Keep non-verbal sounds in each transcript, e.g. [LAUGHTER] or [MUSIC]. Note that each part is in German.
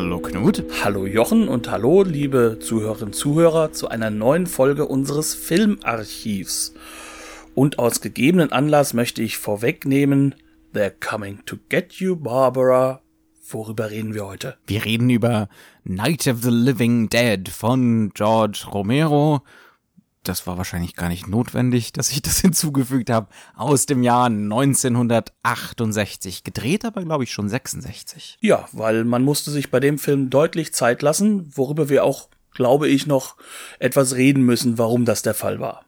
Hallo Knut. Hallo Jochen und hallo liebe Zuhörerinnen und Zuhörer zu einer neuen Folge unseres Filmarchivs. Und aus gegebenen Anlass möchte ich vorwegnehmen, They're coming to get you, Barbara. Worüber reden wir heute? Wir reden über Night of the Living Dead von George Romero. Das war wahrscheinlich gar nicht notwendig, dass ich das [LAUGHS] hinzugefügt habe. Aus dem Jahr 1968. Gedreht aber, glaube ich, schon 66. Ja, weil man musste sich bei dem Film deutlich Zeit lassen, worüber wir auch, glaube ich, noch etwas reden müssen, warum das der Fall war.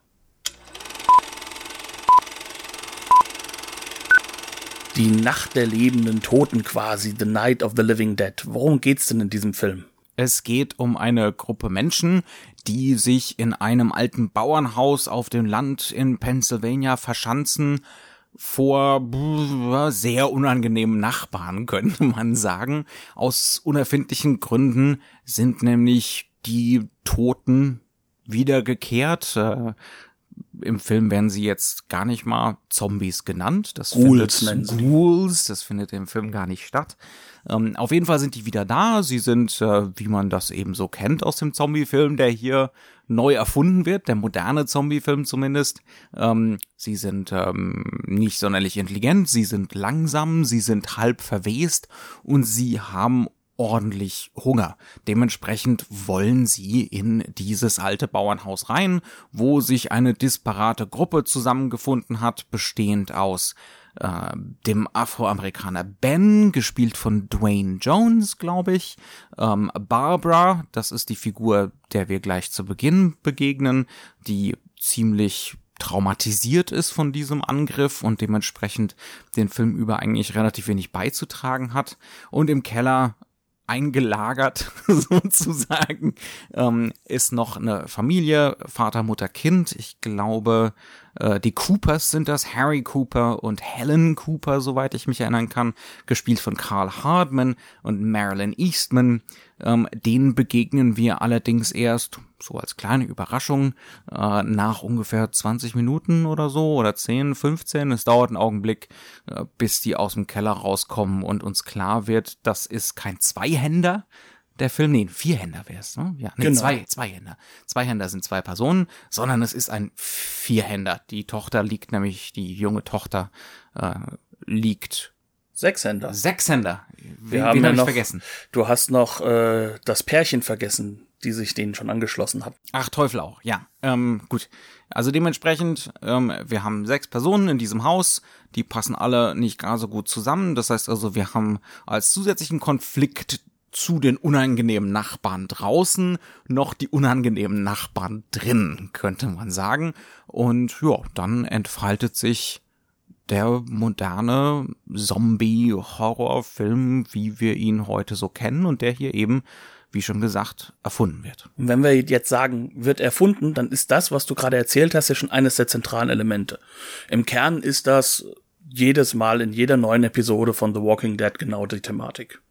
die Nacht der lebenden Toten quasi, The Night of the Living Dead. Worum geht's denn in diesem Film? Es geht um eine Gruppe Menschen, die sich in einem alten Bauernhaus auf dem Land in Pennsylvania verschanzen vor sehr unangenehmen Nachbarn, [LAUGHS] könnte man sagen. Aus unerfindlichen Gründen sind nämlich die Toten wiedergekehrt. Im Film werden sie jetzt gar nicht mal Zombies genannt. Das Ghouls findet, Ghouls, das findet im Film gar nicht statt. Ähm, auf jeden Fall sind die wieder da. Sie sind, äh, wie man das eben so kennt aus dem Zombie-Film, der hier neu erfunden wird, der moderne Zombie-Film zumindest. Ähm, sie sind ähm, nicht sonderlich intelligent, sie sind langsam, sie sind halb verwest und sie haben ordentlich Hunger. Dementsprechend wollen sie in dieses alte Bauernhaus rein, wo sich eine disparate Gruppe zusammengefunden hat, bestehend aus äh, dem Afroamerikaner Ben, gespielt von Dwayne Jones, glaube ich, ähm, Barbara, das ist die Figur, der wir gleich zu Beginn begegnen, die ziemlich traumatisiert ist von diesem Angriff und dementsprechend den Film über eigentlich relativ wenig beizutragen hat. Und im Keller eingelagert [LAUGHS] sozusagen ähm, ist noch eine Familie, Vater, Mutter, Kind. Ich glaube, äh, die Coopers sind das, Harry Cooper und Helen Cooper, soweit ich mich erinnern kann, gespielt von Carl Hardman und Marilyn Eastman. Ähm, denen begegnen wir allerdings erst, so als kleine Überraschung, äh, nach ungefähr 20 Minuten oder so oder 10, 15. Es dauert einen Augenblick, äh, bis die aus dem Keller rauskommen und uns klar wird, das ist kein Zweihänder, der Film, nee, Vierhänder wäre es, ne? Ja, nee, genau. zwei, Zweihänder. Zweihänder sind zwei Personen, sondern es ist ein Vierhänder. Die Tochter liegt nämlich, die junge Tochter äh, liegt Sechshänder. Sechshänder. Wir wen, haben wen ja hab noch, vergessen. Du hast noch äh, das Pärchen vergessen, die sich denen schon angeschlossen hat. Ach, Teufel auch, ja. Ähm, gut. Also dementsprechend, ähm, wir haben sechs Personen in diesem Haus, die passen alle nicht gar so gut zusammen. Das heißt also, wir haben als zusätzlichen Konflikt zu den unangenehmen Nachbarn draußen noch die unangenehmen Nachbarn drin, könnte man sagen. Und ja, dann entfaltet sich der moderne Zombie-Horrorfilm, wie wir ihn heute so kennen und der hier eben, wie schon gesagt, erfunden wird. Und wenn wir jetzt sagen, wird erfunden, dann ist das, was du gerade erzählt hast, ja schon eines der zentralen Elemente. Im Kern ist das jedes Mal in jeder neuen Episode von The Walking Dead genau die Thematik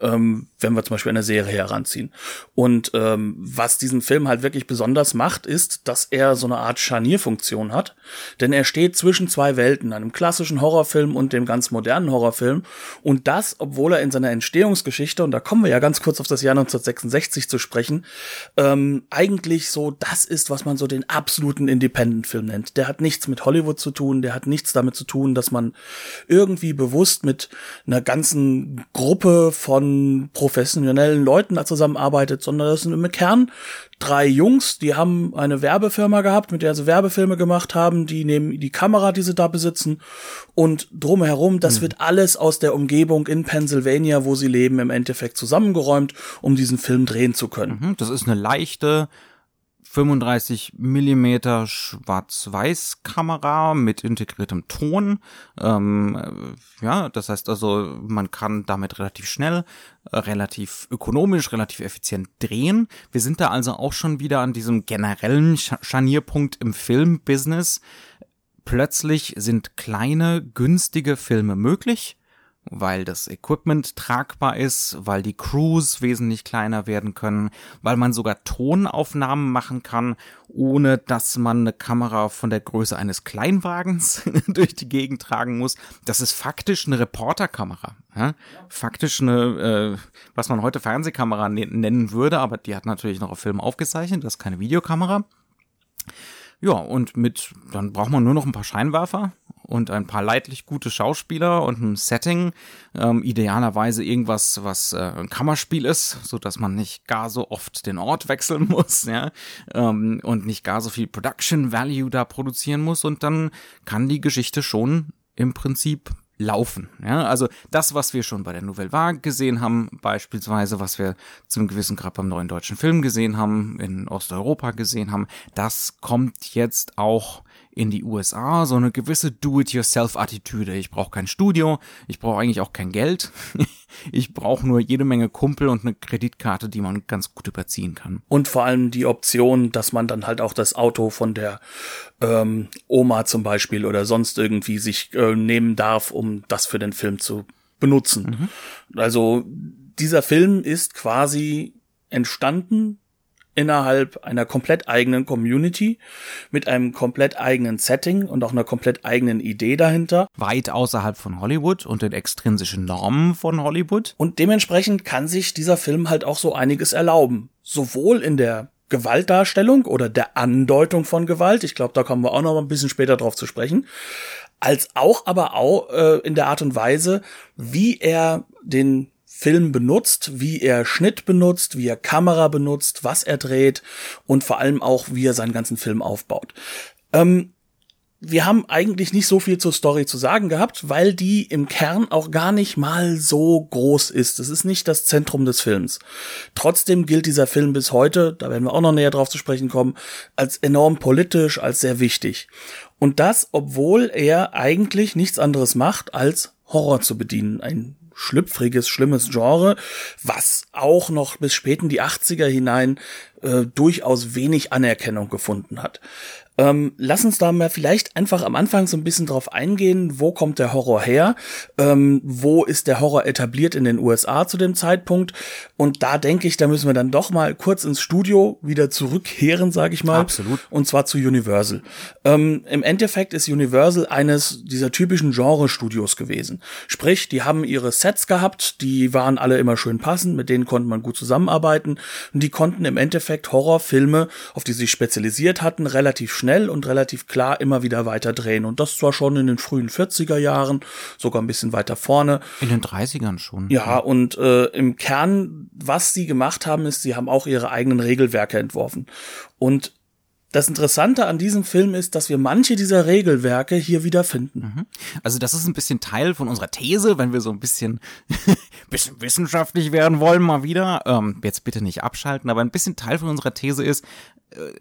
ähm, wenn wir zum Beispiel eine Serie heranziehen. Und ähm, was diesen Film halt wirklich besonders macht, ist, dass er so eine Art Scharnierfunktion hat, denn er steht zwischen zwei Welten, einem klassischen Horrorfilm und dem ganz modernen Horrorfilm. Und das, obwohl er in seiner Entstehungsgeschichte, und da kommen wir ja ganz kurz auf das Jahr 1966 zu sprechen, ähm, eigentlich so das ist, was man so den absoluten Independent-Film nennt. Der hat nichts mit Hollywood zu tun, der hat nichts damit zu tun, dass man irgendwie bewusst mit einer ganzen Gruppe von professionellen Leuten da zusammenarbeitet, sondern das sind im Kern drei Jungs, die haben eine Werbefirma gehabt, mit der sie Werbefilme gemacht haben, die nehmen die Kamera, die sie da besitzen und drumherum, das mhm. wird alles aus der Umgebung in Pennsylvania, wo sie leben, im Endeffekt zusammengeräumt, um diesen Film drehen zu können. Mhm, das ist eine leichte 35 Millimeter Schwarz-Weiß-Kamera mit integriertem Ton. Ähm, ja, das heißt also, man kann damit relativ schnell, äh, relativ ökonomisch, relativ effizient drehen. Wir sind da also auch schon wieder an diesem generellen Scharnierpunkt im Filmbusiness. Plötzlich sind kleine, günstige Filme möglich weil das Equipment tragbar ist, weil die Crews wesentlich kleiner werden können, weil man sogar Tonaufnahmen machen kann, ohne dass man eine Kamera von der Größe eines Kleinwagens [LAUGHS] durch die Gegend tragen muss. Das ist faktisch eine Reporterkamera. Ja? Faktisch eine, äh, was man heute Fernsehkamera nennen würde, aber die hat natürlich noch auf Film aufgezeichnet, das ist keine Videokamera. Ja, und mit, dann braucht man nur noch ein paar Scheinwerfer und ein paar leidlich gute Schauspieler und ein Setting, ähm, idealerweise irgendwas, was äh, ein Kammerspiel ist, so dass man nicht gar so oft den Ort wechseln [LAUGHS] muss, ja, ähm, und nicht gar so viel Production Value da produzieren muss und dann kann die Geschichte schon im Prinzip laufen. Ja, also das, was wir schon bei der Nouvelle Vague gesehen haben, beispielsweise, was wir zu einem gewissen Grad beim neuen deutschen Film gesehen haben, in Osteuropa gesehen haben, das kommt jetzt auch in die USA so eine gewisse Do-it-yourself-Attitüde. Ich brauche kein Studio, ich brauche eigentlich auch kein Geld. [LAUGHS] ich brauche nur jede Menge Kumpel und eine Kreditkarte, die man ganz gut überziehen kann. Und vor allem die Option, dass man dann halt auch das Auto von der ähm, Oma zum Beispiel oder sonst irgendwie sich äh, nehmen darf, um das für den Film zu benutzen. Mhm. Also dieser Film ist quasi entstanden innerhalb einer komplett eigenen Community mit einem komplett eigenen Setting und auch einer komplett eigenen Idee dahinter. Weit außerhalb von Hollywood und den extrinsischen Normen von Hollywood. Und dementsprechend kann sich dieser Film halt auch so einiges erlauben. Sowohl in der Gewaltdarstellung oder der Andeutung von Gewalt, ich glaube, da kommen wir auch noch ein bisschen später drauf zu sprechen, als auch aber auch äh, in der Art und Weise, wie er den Film benutzt, wie er Schnitt benutzt, wie er Kamera benutzt, was er dreht und vor allem auch, wie er seinen ganzen Film aufbaut. Ähm, wir haben eigentlich nicht so viel zur Story zu sagen gehabt, weil die im Kern auch gar nicht mal so groß ist. Es ist nicht das Zentrum des Films. Trotzdem gilt dieser Film bis heute, da werden wir auch noch näher drauf zu sprechen kommen, als enorm politisch, als sehr wichtig. Und das, obwohl er eigentlich nichts anderes macht, als Horror zu bedienen. Ein schlüpfriges, schlimmes Genre, was auch noch bis spät in die 80er hinein äh, durchaus wenig Anerkennung gefunden hat. Ähm, lass uns da mal vielleicht einfach am Anfang so ein bisschen drauf eingehen, wo kommt der Horror her, ähm, wo ist der Horror etabliert in den USA zu dem Zeitpunkt und da denke ich, da müssen wir dann doch mal kurz ins Studio wieder zurückkehren, sage ich mal. Absolut. Und zwar zu Universal. Ähm, Im Endeffekt ist Universal eines dieser typischen Genre-Studios gewesen. Sprich, die haben ihre Sets gehabt, die waren alle immer schön passend, mit denen konnte man gut zusammenarbeiten und die konnten im Endeffekt Horrorfilme, auf die sie sich spezialisiert hatten, relativ schnell und relativ klar immer wieder weiter drehen. Und das zwar schon in den frühen 40er Jahren, sogar ein bisschen weiter vorne. In den 30ern schon. Ja, und äh, im Kern, was sie gemacht haben, ist, sie haben auch ihre eigenen Regelwerke entworfen. Und das Interessante an diesem Film ist, dass wir manche dieser Regelwerke hier wiederfinden. Mhm. Also das ist ein bisschen Teil von unserer These, wenn wir so ein bisschen, [LAUGHS] bisschen wissenschaftlich werden wollen mal wieder. Ähm, jetzt bitte nicht abschalten, aber ein bisschen Teil von unserer These ist,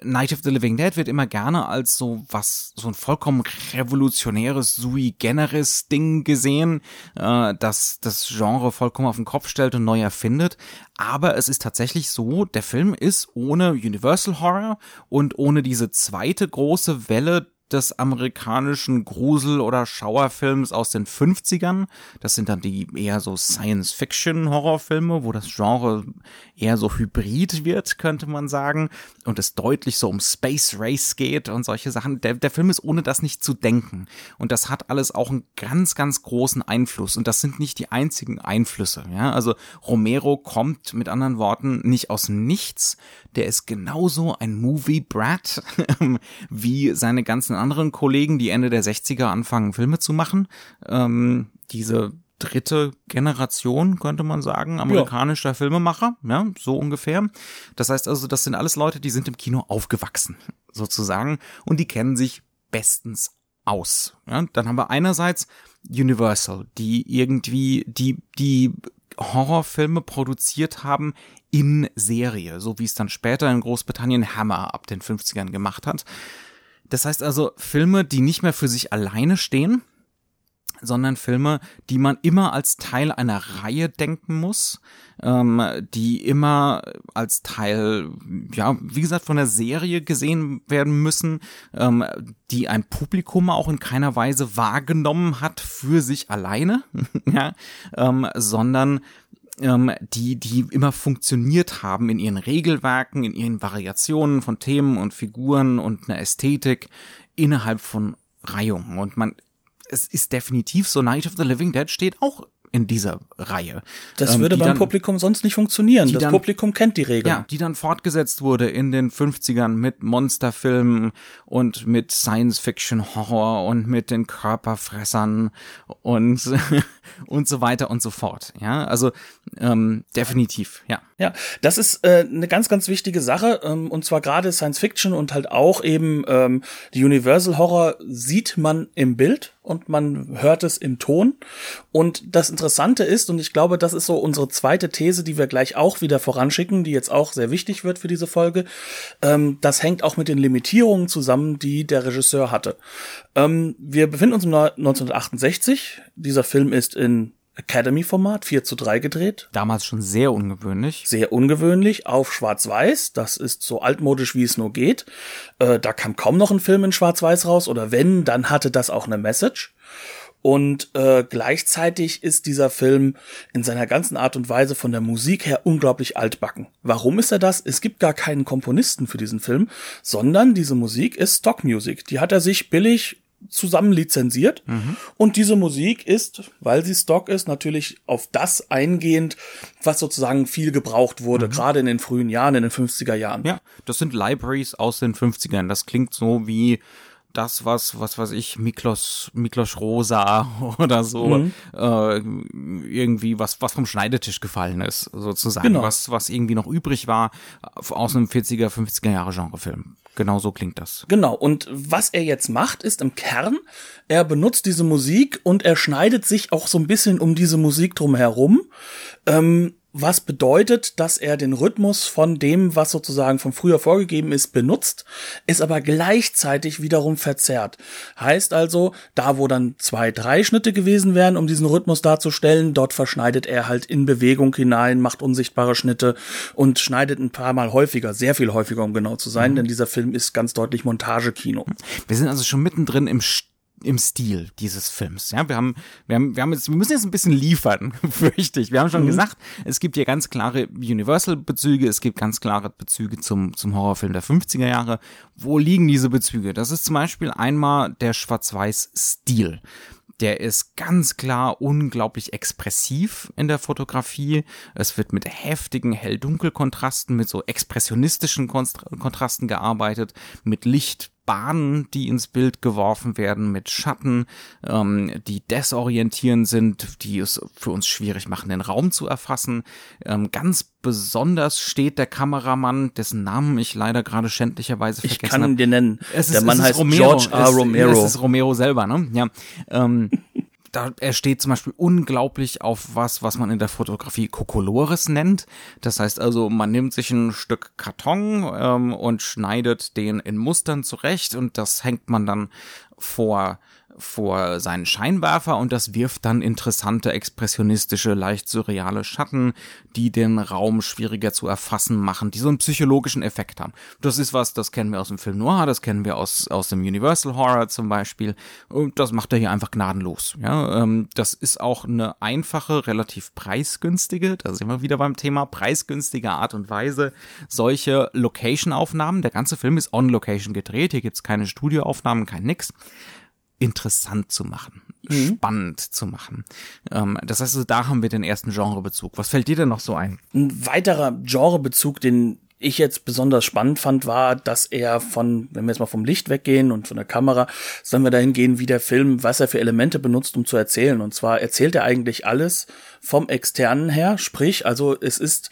Night of the Living Dead wird immer gerne als so was, so ein vollkommen revolutionäres sui generis Ding gesehen, äh, das das Genre vollkommen auf den Kopf stellt und neu erfindet. Aber es ist tatsächlich so, der Film ist ohne Universal Horror und ohne diese zweite große Welle des amerikanischen Grusel- oder Schauerfilms aus den 50ern. Das sind dann die eher so Science-Fiction-Horrorfilme, wo das Genre eher so hybrid wird, könnte man sagen. Und es deutlich so um Space Race geht und solche Sachen. Der, der Film ist ohne das nicht zu denken. Und das hat alles auch einen ganz, ganz großen Einfluss. Und das sind nicht die einzigen Einflüsse. Ja? Also Romero kommt mit anderen Worten nicht aus Nichts. Der ist genauso ein Movie-Brat [LAUGHS] wie seine ganzen anderen Kollegen, die Ende der 60er anfangen, Filme zu machen. Ähm, diese dritte Generation, könnte man sagen, amerikanischer ja. Filmemacher, ja, so ungefähr. Das heißt also, das sind alles Leute, die sind im Kino aufgewachsen, sozusagen, und die kennen sich bestens aus. Ja, dann haben wir einerseits Universal, die irgendwie, die, die Horrorfilme produziert haben in Serie, so wie es dann später in Großbritannien Hammer ab den 50ern gemacht hat. Das heißt also Filme, die nicht mehr für sich alleine stehen, sondern Filme, die man immer als Teil einer Reihe denken muss, ähm, die immer als Teil, ja, wie gesagt, von der Serie gesehen werden müssen, ähm, die ein Publikum auch in keiner Weise wahrgenommen hat für sich alleine, [LAUGHS] ja, ähm, sondern ähm, die, die immer funktioniert haben in ihren Regelwerken, in ihren Variationen von Themen und Figuren und einer Ästhetik innerhalb von Reihungen. Und man es ist definitiv so, Night of the Living Dead steht auch in dieser Reihe. Das ähm, würde beim dann, Publikum sonst nicht funktionieren. Das dann, Publikum kennt die Regeln. Ja, die dann fortgesetzt wurde in den 50ern mit Monsterfilmen und mit Science-Fiction-Horror und mit den Körperfressern und, [LAUGHS] und so weiter und so fort. Ja, also ähm, definitiv, ja. Ja, das ist äh, eine ganz, ganz wichtige Sache. Ähm, und zwar gerade Science Fiction und halt auch eben ähm, die Universal Horror sieht man im Bild und man hört es im Ton. Und das Interessante ist, und ich glaube, das ist so unsere zweite These, die wir gleich auch wieder voranschicken, die jetzt auch sehr wichtig wird für diese Folge, ähm, das hängt auch mit den Limitierungen zusammen, die der Regisseur hatte. Ähm, wir befinden uns im 1968. Dieser Film ist in Academy-Format 4 zu 3 gedreht. Damals schon sehr ungewöhnlich. Sehr ungewöhnlich, auf Schwarz-Weiß. Das ist so altmodisch, wie es nur geht. Äh, da kam kaum noch ein Film in Schwarz-Weiß raus. Oder wenn, dann hatte das auch eine Message. Und äh, gleichzeitig ist dieser Film in seiner ganzen Art und Weise von der Musik her unglaublich altbacken. Warum ist er das? Es gibt gar keinen Komponisten für diesen Film, sondern diese Musik ist Stockmusik. Die hat er sich billig zusammen lizenziert. Mhm. Und diese Musik ist, weil sie Stock ist, natürlich auf das eingehend, was sozusagen viel gebraucht wurde, mhm. gerade in den frühen Jahren, in den 50er Jahren. Ja, das sind Libraries aus den 50ern. Das klingt so wie das, was, was weiß ich, Miklos, Miklos Rosa [LAUGHS] oder so, mhm. äh, irgendwie was, was vom Schneidetisch gefallen ist, sozusagen, genau. was, was irgendwie noch übrig war aus einem 40er, 50er Jahre Genrefilm. Genau so klingt das. Genau. Und was er jetzt macht, ist im Kern, er benutzt diese Musik und er schneidet sich auch so ein bisschen um diese Musik drum herum. Ähm, was bedeutet, dass er den Rhythmus von dem, was sozusagen von früher vorgegeben ist, benutzt, ist aber gleichzeitig wiederum verzerrt. Heißt also, da wo dann zwei, drei Schnitte gewesen wären, um diesen Rhythmus darzustellen, dort verschneidet er halt in Bewegung hinein, macht unsichtbare Schnitte und schneidet ein paar Mal häufiger, sehr viel häufiger, um genau zu sein, mhm. denn dieser Film ist ganz deutlich Montagekino. Wir sind also schon mittendrin im im Stil dieses Films. Ja, wir haben, wir haben, wir haben jetzt, wir müssen jetzt ein bisschen liefern, [LAUGHS] fürchte ich. Wir haben schon mhm. gesagt, es gibt hier ganz klare Universal-Bezüge, es gibt ganz klare Bezüge zum, zum Horrorfilm der 50er Jahre. Wo liegen diese Bezüge? Das ist zum Beispiel einmal der Schwarz-Weiß-Stil. Der ist ganz klar unglaublich expressiv in der Fotografie. Es wird mit heftigen Hell-Dunkel-Kontrasten, mit so expressionistischen Kontrasten gearbeitet, mit Licht, Bahnen, die ins Bild geworfen werden, mit Schatten, ähm, die desorientierend sind, die es für uns schwierig machen, den Raum zu erfassen. Ähm, ganz besonders steht der Kameramann, dessen Namen ich leider gerade schändlicherweise vergessen habe. Ich kann ihn dir nennen. Es ist, der Mann heißt Romero. George R. Romero. Es, es ist Romero selber, ne? Ja. Ähm, da er steht zum Beispiel unglaublich auf was, was man in der Fotografie Kokolores nennt. Das heißt also, man nimmt sich ein Stück Karton ähm, und schneidet den in Mustern zurecht und das hängt man dann vor vor seinen Scheinwerfer und das wirft dann interessante, expressionistische, leicht surreale Schatten, die den Raum schwieriger zu erfassen machen, die so einen psychologischen Effekt haben. Das ist was, das kennen wir aus dem Film Noir, das kennen wir aus, aus dem Universal Horror zum Beispiel und das macht er hier einfach gnadenlos. Ja, ähm, das ist auch eine einfache, relativ preisgünstige, da sind wir wieder beim Thema, preisgünstige Art und Weise, solche Location-Aufnahmen, der ganze Film ist on Location gedreht, hier gibt's keine Studioaufnahmen, kein nix interessant zu machen, mhm. spannend zu machen. Ähm, das heißt, also, da haben wir den ersten Genrebezug. Was fällt dir denn noch so ein? Ein weiterer Genrebezug, den ich jetzt besonders spannend fand, war, dass er von, wenn wir jetzt mal vom Licht weggehen und von der Kamera, sollen wir dahin gehen, wie der Film, was er für Elemente benutzt, um zu erzählen. Und zwar erzählt er eigentlich alles vom Externen her, sprich, also es ist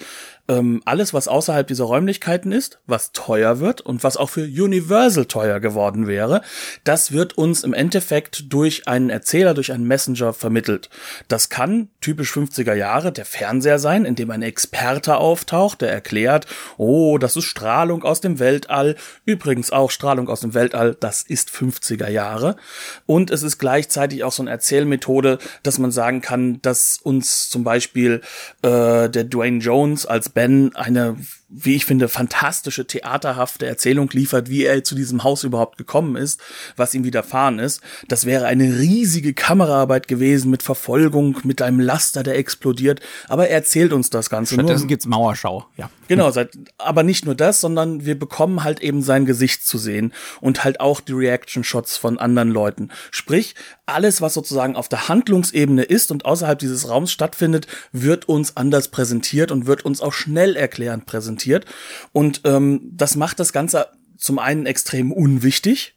ähm, alles, was außerhalb dieser Räumlichkeiten ist, was teuer wird und was auch für Universal teuer geworden wäre, das wird uns im Endeffekt durch einen Erzähler, durch einen Messenger vermittelt. Das kann typisch 50er Jahre der Fernseher sein, in dem ein Experte auftaucht, der erklärt, oh, das ist Strahlung aus dem Weltall. Übrigens auch Strahlung aus dem Weltall, das ist 50er Jahre. Und es ist gleichzeitig auch so eine Erzählmethode, dass man sagen kann, dass uns zum Beispiel äh, der Dwayne Jones als Ben eine wie ich finde, fantastische, theaterhafte Erzählung liefert, wie er zu diesem Haus überhaupt gekommen ist, was ihm widerfahren ist. Das wäre eine riesige Kameraarbeit gewesen mit Verfolgung, mit einem Laster, der explodiert. Aber er erzählt uns das Ganze. Stattdessen gibt's Mauerschau, ja. Genau, aber nicht nur das, sondern wir bekommen halt eben sein Gesicht zu sehen und halt auch die Reaction-Shots von anderen Leuten. Sprich, alles, was sozusagen auf der Handlungsebene ist und außerhalb dieses Raums stattfindet, wird uns anders präsentiert und wird uns auch schnell erklärend präsentiert. Und ähm, das macht das Ganze zum einen extrem unwichtig,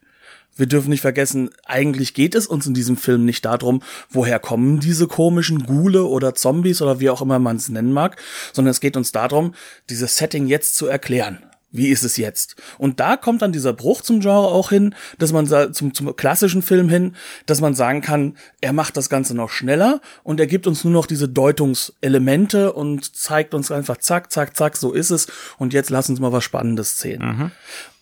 wir dürfen nicht vergessen, eigentlich geht es uns in diesem Film nicht darum, woher kommen diese komischen Ghule oder Zombies oder wie auch immer man es nennen mag, sondern es geht uns darum, dieses Setting jetzt zu erklären. Wie ist es jetzt? Und da kommt dann dieser Bruch zum Genre auch hin, dass man zum, zum klassischen Film hin, dass man sagen kann, er macht das Ganze noch schneller und er gibt uns nur noch diese Deutungselemente und zeigt uns einfach zack, zack, zack, so ist es und jetzt lass uns mal was Spannendes sehen. Mhm.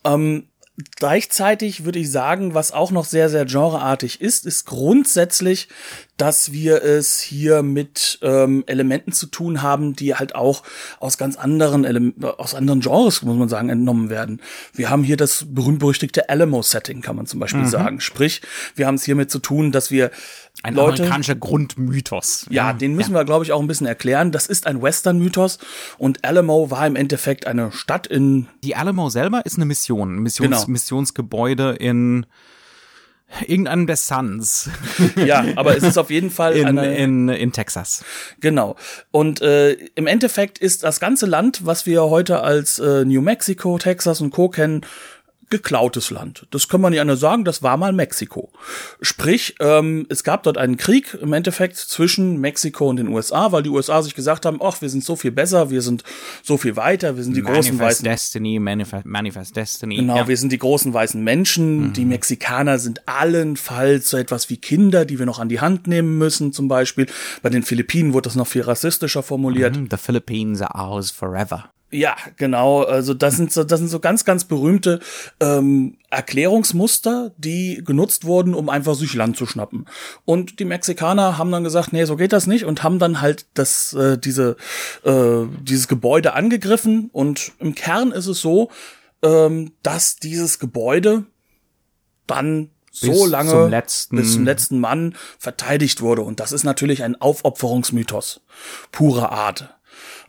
Ähm, Gleichzeitig würde ich sagen, was auch noch sehr, sehr genreartig ist, ist grundsätzlich, dass wir es hier mit ähm, Elementen zu tun haben, die halt auch aus ganz anderen Ele aus anderen Genres, muss man sagen, entnommen werden. Wir haben hier das berühmt-berüchtigte Alamo-Setting, kann man zum Beispiel mhm. sagen. Sprich, wir haben es hiermit zu tun, dass wir ein Leute, amerikanischer Grundmythos. Ja, ja den müssen ja. wir, glaube ich, auch ein bisschen erklären. Das ist ein Western-Mythos und Alamo war im Endeffekt eine Stadt in. Die Alamo selber ist eine Mission, ein Missions genau. Missionsgebäude in irgendeinem der Suns. [LAUGHS] Ja, aber es ist auf jeden Fall in, eine, in, in Texas. Genau. Und äh, im Endeffekt ist das ganze Land, was wir heute als äh, New Mexico, Texas und Co. kennen, geklautes Land. Das kann man ja nur sagen, das war mal Mexiko. Sprich, ähm, es gab dort einen Krieg im Endeffekt zwischen Mexiko und den USA, weil die USA sich gesagt haben, ach, wir sind so viel besser, wir sind so viel weiter, wir sind die Manifest großen weißen Destiny, Manifest, Manifest Destiny. Genau, ja. wir sind die großen weißen Menschen. Mhm. Die Mexikaner sind allenfalls so etwas wie Kinder, die wir noch an die Hand nehmen müssen, zum Beispiel. Bei den Philippinen wurde das noch viel rassistischer formuliert. Mhm, the Philippines are ours forever. Ja, genau. Also das sind so, das sind so ganz, ganz berühmte ähm, Erklärungsmuster, die genutzt wurden, um einfach sich Land zu schnappen. Und die Mexikaner haben dann gesagt, nee, so geht das nicht und haben dann halt das, äh, diese, äh, dieses Gebäude angegriffen. Und im Kern ist es so, ähm, dass dieses Gebäude dann so bis lange zum letzten, bis zum letzten Mann verteidigt wurde. Und das ist natürlich ein Aufopferungsmythos purer Art.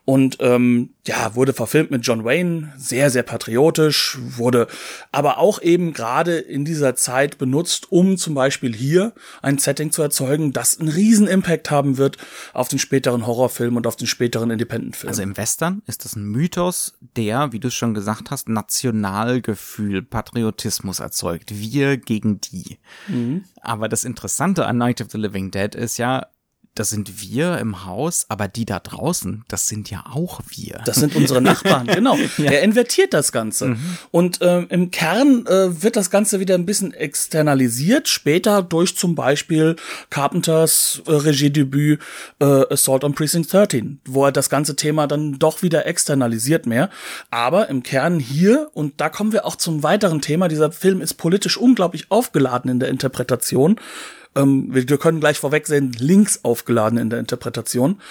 Und ähm, ja, wurde verfilmt mit John Wayne, sehr, sehr patriotisch, wurde aber auch eben gerade in dieser Zeit benutzt, um zum Beispiel hier ein Setting zu erzeugen, das einen riesen Impact haben wird auf den späteren Horrorfilm und auf den späteren Independent-Film. Also im Western ist das ein Mythos, der, wie du es schon gesagt hast, Nationalgefühl, Patriotismus erzeugt. Wir gegen die. Mhm. Aber das Interessante an Night of the Living Dead ist ja, das sind wir im Haus, aber die da draußen, das sind ja auch wir. Das sind unsere Nachbarn, [LAUGHS] genau. ja. Er invertiert das Ganze. Mhm. Und äh, im Kern äh, wird das Ganze wieder ein bisschen externalisiert, später durch zum Beispiel Carpenters äh, Regiedebüt äh, Assault on Precinct 13, wo er das ganze Thema dann doch wieder externalisiert mehr. Aber im Kern hier, und da kommen wir auch zum weiteren Thema, dieser Film ist politisch unglaublich aufgeladen in der Interpretation, ähm, wir, wir können gleich vorweg sehen, links aufgeladen in der Interpretation.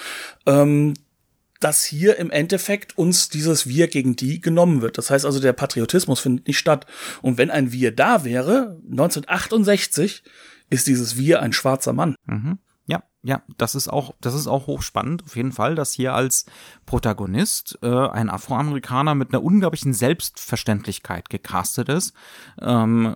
Ähm, dass hier im Endeffekt uns dieses Wir gegen die genommen wird. Das heißt also, der Patriotismus findet nicht statt. Und wenn ein Wir da wäre, 1968, ist dieses Wir ein schwarzer Mann. Mhm. Ja, das ist auch, das ist auch hochspannend, auf jeden Fall, dass hier als Protagonist äh, ein Afroamerikaner mit einer unglaublichen Selbstverständlichkeit gecastet ist. Ähm,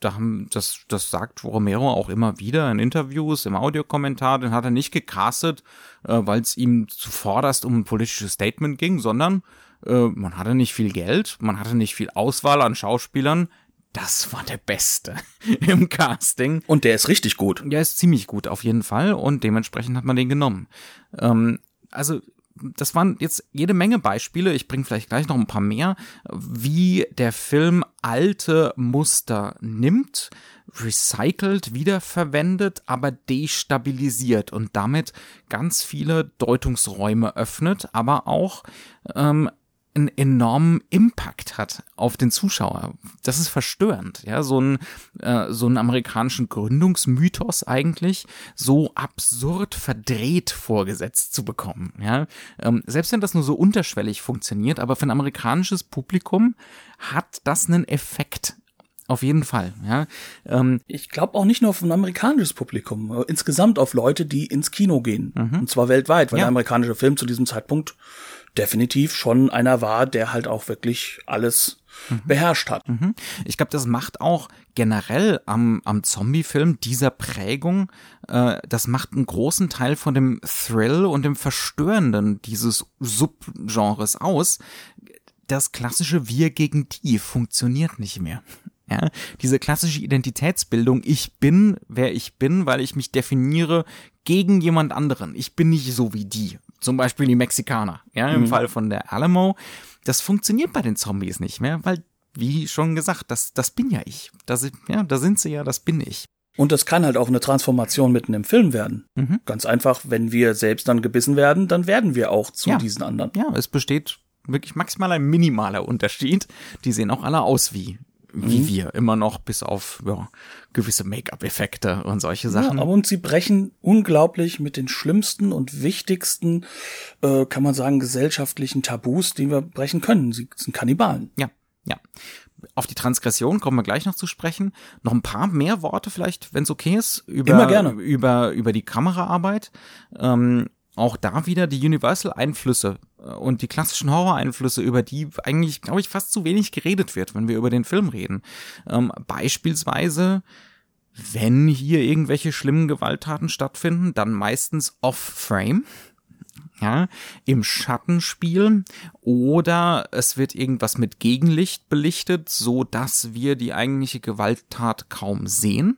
da haben, das, das sagt Romero auch immer wieder in Interviews, im Audiokommentar, den hat er nicht gecastet, äh, weil es ihm zuvorderst um ein politisches Statement ging, sondern äh, man hatte nicht viel Geld, man hatte nicht viel Auswahl an Schauspielern, das war der Beste [LAUGHS] im Casting. Und der ist richtig gut. Der ist ziemlich gut, auf jeden Fall. Und dementsprechend hat man den genommen. Ähm, also das waren jetzt jede Menge Beispiele, ich bringe vielleicht gleich noch ein paar mehr, wie der Film alte Muster nimmt, recycelt, wiederverwendet, aber destabilisiert und damit ganz viele Deutungsräume öffnet, aber auch ähm, einen enormen Impact hat auf den Zuschauer. Das ist verstörend, ja, so ein äh, so einen amerikanischen Gründungsmythos eigentlich so absurd verdreht vorgesetzt zu bekommen, ja. Ähm, selbst wenn das nur so unterschwellig funktioniert, aber für ein amerikanisches Publikum hat das einen Effekt auf jeden Fall, ja. Ähm, ich glaube auch nicht nur auf ein amerikanisches Publikum, insgesamt auf Leute, die ins Kino gehen. Mhm. Und zwar weltweit, weil ja. der amerikanische Film zu diesem Zeitpunkt definitiv schon einer war, der halt auch wirklich alles mhm. beherrscht hat. Mhm. Ich glaube, das macht auch generell am, am Zombie-Film dieser Prägung, äh, das macht einen großen Teil von dem Thrill und dem Verstörenden dieses Subgenres aus. Das klassische Wir gegen die funktioniert nicht mehr. Ja, diese klassische Identitätsbildung, ich bin, wer ich bin, weil ich mich definiere gegen jemand anderen. Ich bin nicht so wie die zum Beispiel die Mexikaner, ja, im mhm. Fall von der Alamo. Das funktioniert bei den Zombies nicht mehr, weil, wie schon gesagt, das, das bin ja ich. Das, ja, da sind sie ja, das bin ich. Und das kann halt auch eine Transformation mitten im Film werden. Mhm. Ganz einfach, wenn wir selbst dann gebissen werden, dann werden wir auch zu ja. diesen anderen. Ja, es besteht wirklich maximal ein minimaler Unterschied. Die sehen auch alle aus wie wie mhm. wir, immer noch, bis auf ja, gewisse Make-up-Effekte und solche Sachen. Ja, aber und sie brechen unglaublich mit den schlimmsten und wichtigsten, äh, kann man sagen, gesellschaftlichen Tabus, die wir brechen können. Sie sind Kannibalen. Ja, ja. Auf die Transgression kommen wir gleich noch zu sprechen. Noch ein paar mehr Worte vielleicht, wenn es okay ist, über, Immer gerne. über, über die Kameraarbeit. Ähm, auch da wieder die Universal-Einflüsse äh, und die klassischen Horror-Einflüsse, über die eigentlich, glaube ich, fast zu wenig geredet wird, wenn wir über den Film reden. Ähm, beispielsweise, wenn hier irgendwelche schlimmen Gewalttaten stattfinden, dann meistens off-frame. Ja, im Schattenspiel oder es wird irgendwas mit Gegenlicht belichtet, so dass wir die eigentliche Gewalttat kaum sehen.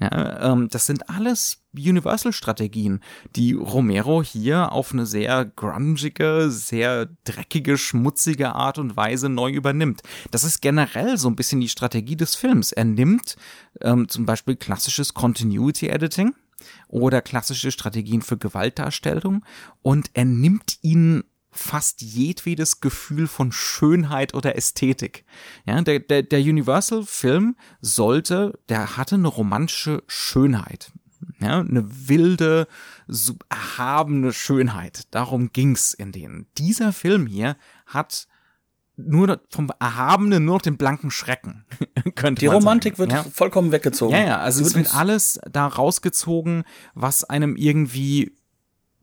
Ja, ähm, das sind alles Universal-Strategien, die Romero hier auf eine sehr grungige, sehr dreckige, schmutzige Art und Weise neu übernimmt. Das ist generell so ein bisschen die Strategie des Films. Er nimmt ähm, zum Beispiel klassisches Continuity Editing oder klassische Strategien für Gewaltdarstellung und er nimmt ihnen fast jedwedes Gefühl von Schönheit oder Ästhetik. Ja, der, der, der Universal-Film sollte, der hatte eine romantische Schönheit. Ja, eine wilde, erhabene Schönheit. Darum ging's in denen. Dieser Film hier hat nur vom Erhabenen nur noch den blanken Schrecken. [LAUGHS] könnte Die Romantik sagen. wird ja. vollkommen weggezogen. Ja, ja, also es wird alles da rausgezogen, was einem irgendwie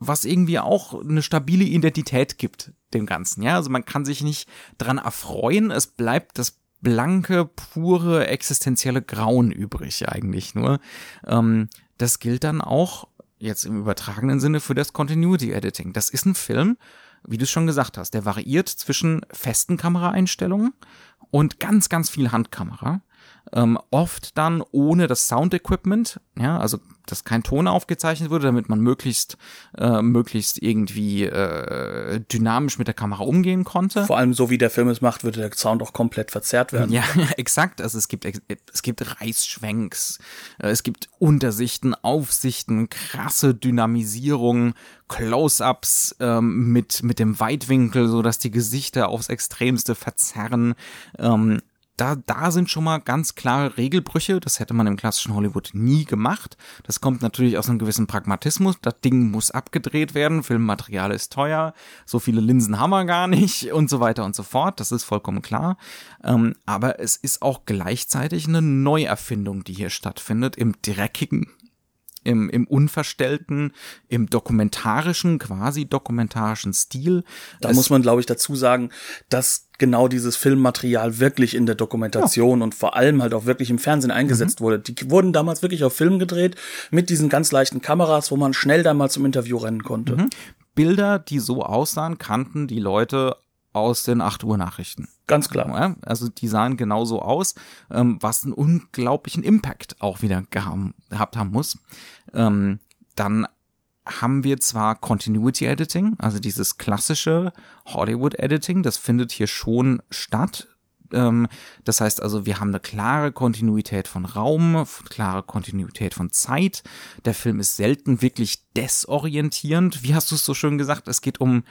was irgendwie auch eine stabile Identität gibt dem Ganzen. Ja, also man kann sich nicht dran erfreuen. Es bleibt das blanke, pure, existenzielle Grauen übrig eigentlich nur. Ähm, das gilt dann auch jetzt im übertragenen Sinne für das Continuity Editing. Das ist ein Film, wie du es schon gesagt hast, der variiert zwischen festen Kameraeinstellungen und ganz, ganz viel Handkamera ähm, oft dann ohne das Sound-Equipment, ja, also dass kein Ton aufgezeichnet wurde, damit man möglichst äh, möglichst irgendwie äh, dynamisch mit der Kamera umgehen konnte. Vor allem so wie der Film es macht, würde der Sound auch komplett verzerrt werden. Ja, [LAUGHS] exakt. Also es gibt es gibt Reißschwenks, äh, es gibt Untersichten, Aufsichten, krasse Dynamisierung, Close-ups ähm, mit mit dem Weitwinkel, so dass die Gesichter aufs Extremste verzerren. Ähm, da, da sind schon mal ganz klare Regelbrüche. Das hätte man im klassischen Hollywood nie gemacht. Das kommt natürlich aus einem gewissen Pragmatismus. Das Ding muss abgedreht werden. Filmmaterial ist teuer. So viele Linsen haben wir gar nicht [LAUGHS] und so weiter und so fort. Das ist vollkommen klar. Ähm, aber es ist auch gleichzeitig eine Neuerfindung, die hier stattfindet im dreckigen im, im unverstellten, im dokumentarischen, quasi dokumentarischen Stil. Da es muss man, glaube ich, dazu sagen, dass genau dieses Filmmaterial wirklich in der Dokumentation ja. und vor allem halt auch wirklich im Fernsehen eingesetzt mhm. wurde. Die wurden damals wirklich auf Film gedreht mit diesen ganz leichten Kameras, wo man schnell dann mal zum Interview rennen konnte. Mhm. Bilder, die so aussahen, kannten die Leute aus den 8 Uhr Nachrichten. Ganz klar. Ja, also die sahen genauso aus, ähm, was einen unglaublichen Impact auch wieder gehabt haben muss. Ähm, dann haben wir zwar Continuity Editing, also dieses klassische Hollywood Editing, das findet hier schon statt. Ähm, das heißt also, wir haben eine klare Kontinuität von Raum, klare Kontinuität von Zeit. Der Film ist selten wirklich desorientierend. Wie hast du es so schön gesagt? Es geht um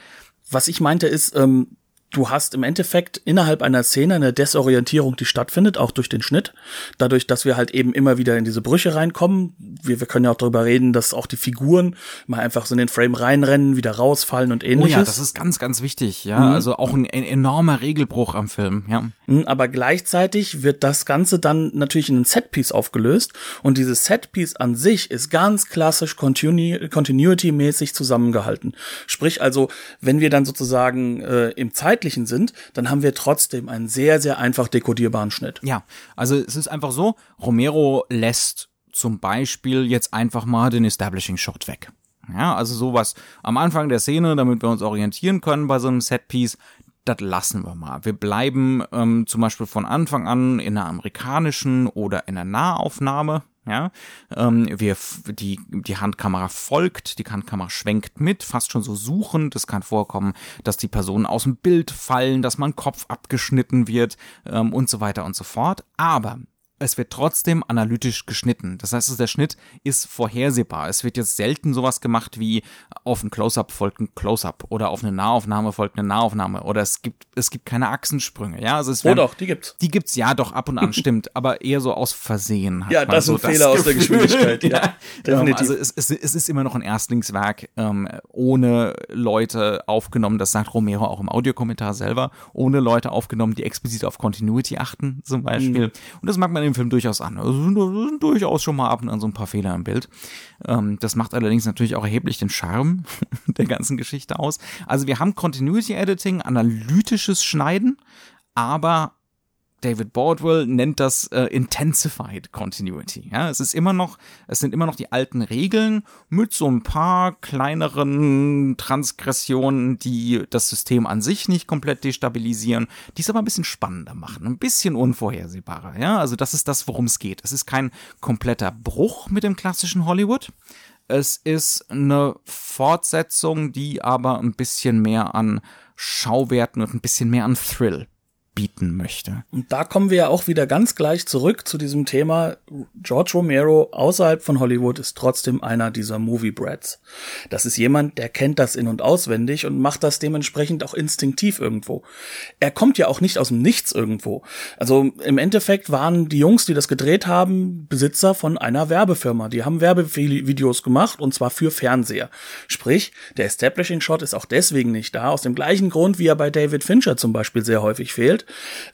was ich meinte ist, ähm, du hast im Endeffekt innerhalb einer Szene eine Desorientierung, die stattfindet, auch durch den Schnitt. Dadurch, dass wir halt eben immer wieder in diese Brüche reinkommen. Wir, wir können ja auch darüber reden, dass auch die Figuren mal einfach so in den Frame reinrennen, wieder rausfallen und ähnliches. Oh ja, das ist ganz, ganz wichtig, ja. Mhm. Also auch ein, ein, enormer Regelbruch am Film, ja. Mhm, aber gleichzeitig wird das Ganze dann natürlich in ein Setpiece aufgelöst und dieses Setpiece an sich ist ganz klassisch Continu Continuity-mäßig zusammengehalten. Sprich also, wenn wir dann sozusagen äh, im Zeit zeitlichen sind, dann haben wir trotzdem einen sehr, sehr einfach dekodierbaren Schnitt. Ja, also es ist einfach so, Romero lässt zum Beispiel jetzt einfach mal den Establishing Shot weg. Ja, also sowas am Anfang der Szene, damit wir uns orientieren können bei so einem Setpiece, das lassen wir mal. Wir bleiben ähm, zum Beispiel von Anfang an in einer amerikanischen oder in einer Nahaufnahme. Ja, ähm, wir, die, die Handkamera folgt, die Handkamera schwenkt mit, fast schon so suchend. Es kann vorkommen, dass die Personen aus dem Bild fallen, dass man Kopf abgeschnitten wird ähm, und so weiter und so fort. Aber es wird trotzdem analytisch geschnitten. Das heißt, der Schnitt ist vorhersehbar. Es wird jetzt selten sowas gemacht wie auf ein Close-up folgt ein Close-up oder auf eine Nahaufnahme folgt eine Nahaufnahme oder es gibt es gibt keine Achsensprünge. Ja, also es werden, oh doch, die gibt's. Die gibt's ja doch ab und an [LAUGHS] stimmt, aber eher so aus Versehen. Ja, das ist ein Fehler aus der Geschwindigkeit. [LAUGHS] ja, ja, definitiv. Also es, es, es ist immer noch ein Erstlingswerk ähm, ohne Leute aufgenommen. Das sagt Romero auch im Audiokommentar selber. Ohne Leute aufgenommen, die explizit auf Continuity achten zum Beispiel. Mhm. Und das mag man dem Film durchaus an. Also sind, sind durchaus schon mal ab und an so ein paar Fehler im Bild. Ähm, das macht allerdings natürlich auch erheblich den Charme [LAUGHS] der ganzen Geschichte aus. Also wir haben Continuity Editing, analytisches Schneiden, aber David Baldwell nennt das äh, Intensified Continuity. Ja, es ist immer noch, es sind immer noch die alten Regeln mit so ein paar kleineren Transgressionen, die das System an sich nicht komplett destabilisieren, die es aber ein bisschen spannender machen, ein bisschen unvorhersehbarer. Ja, also das ist das, worum es geht. Es ist kein kompletter Bruch mit dem klassischen Hollywood. Es ist eine Fortsetzung, die aber ein bisschen mehr an Schauwerten und ein bisschen mehr an Thrill bieten möchte. Und da kommen wir ja auch wieder ganz gleich zurück zu diesem Thema. George Romero außerhalb von Hollywood ist trotzdem einer dieser Movie Brats. Das ist jemand, der kennt das in und auswendig und macht das dementsprechend auch instinktiv irgendwo. Er kommt ja auch nicht aus dem Nichts irgendwo. Also im Endeffekt waren die Jungs, die das gedreht haben, Besitzer von einer Werbefirma. Die haben Werbevideos gemacht und zwar für Fernseher. Sprich, der Establishing Shot ist auch deswegen nicht da, aus dem gleichen Grund, wie er bei David Fincher zum Beispiel sehr häufig fehlt gestellt.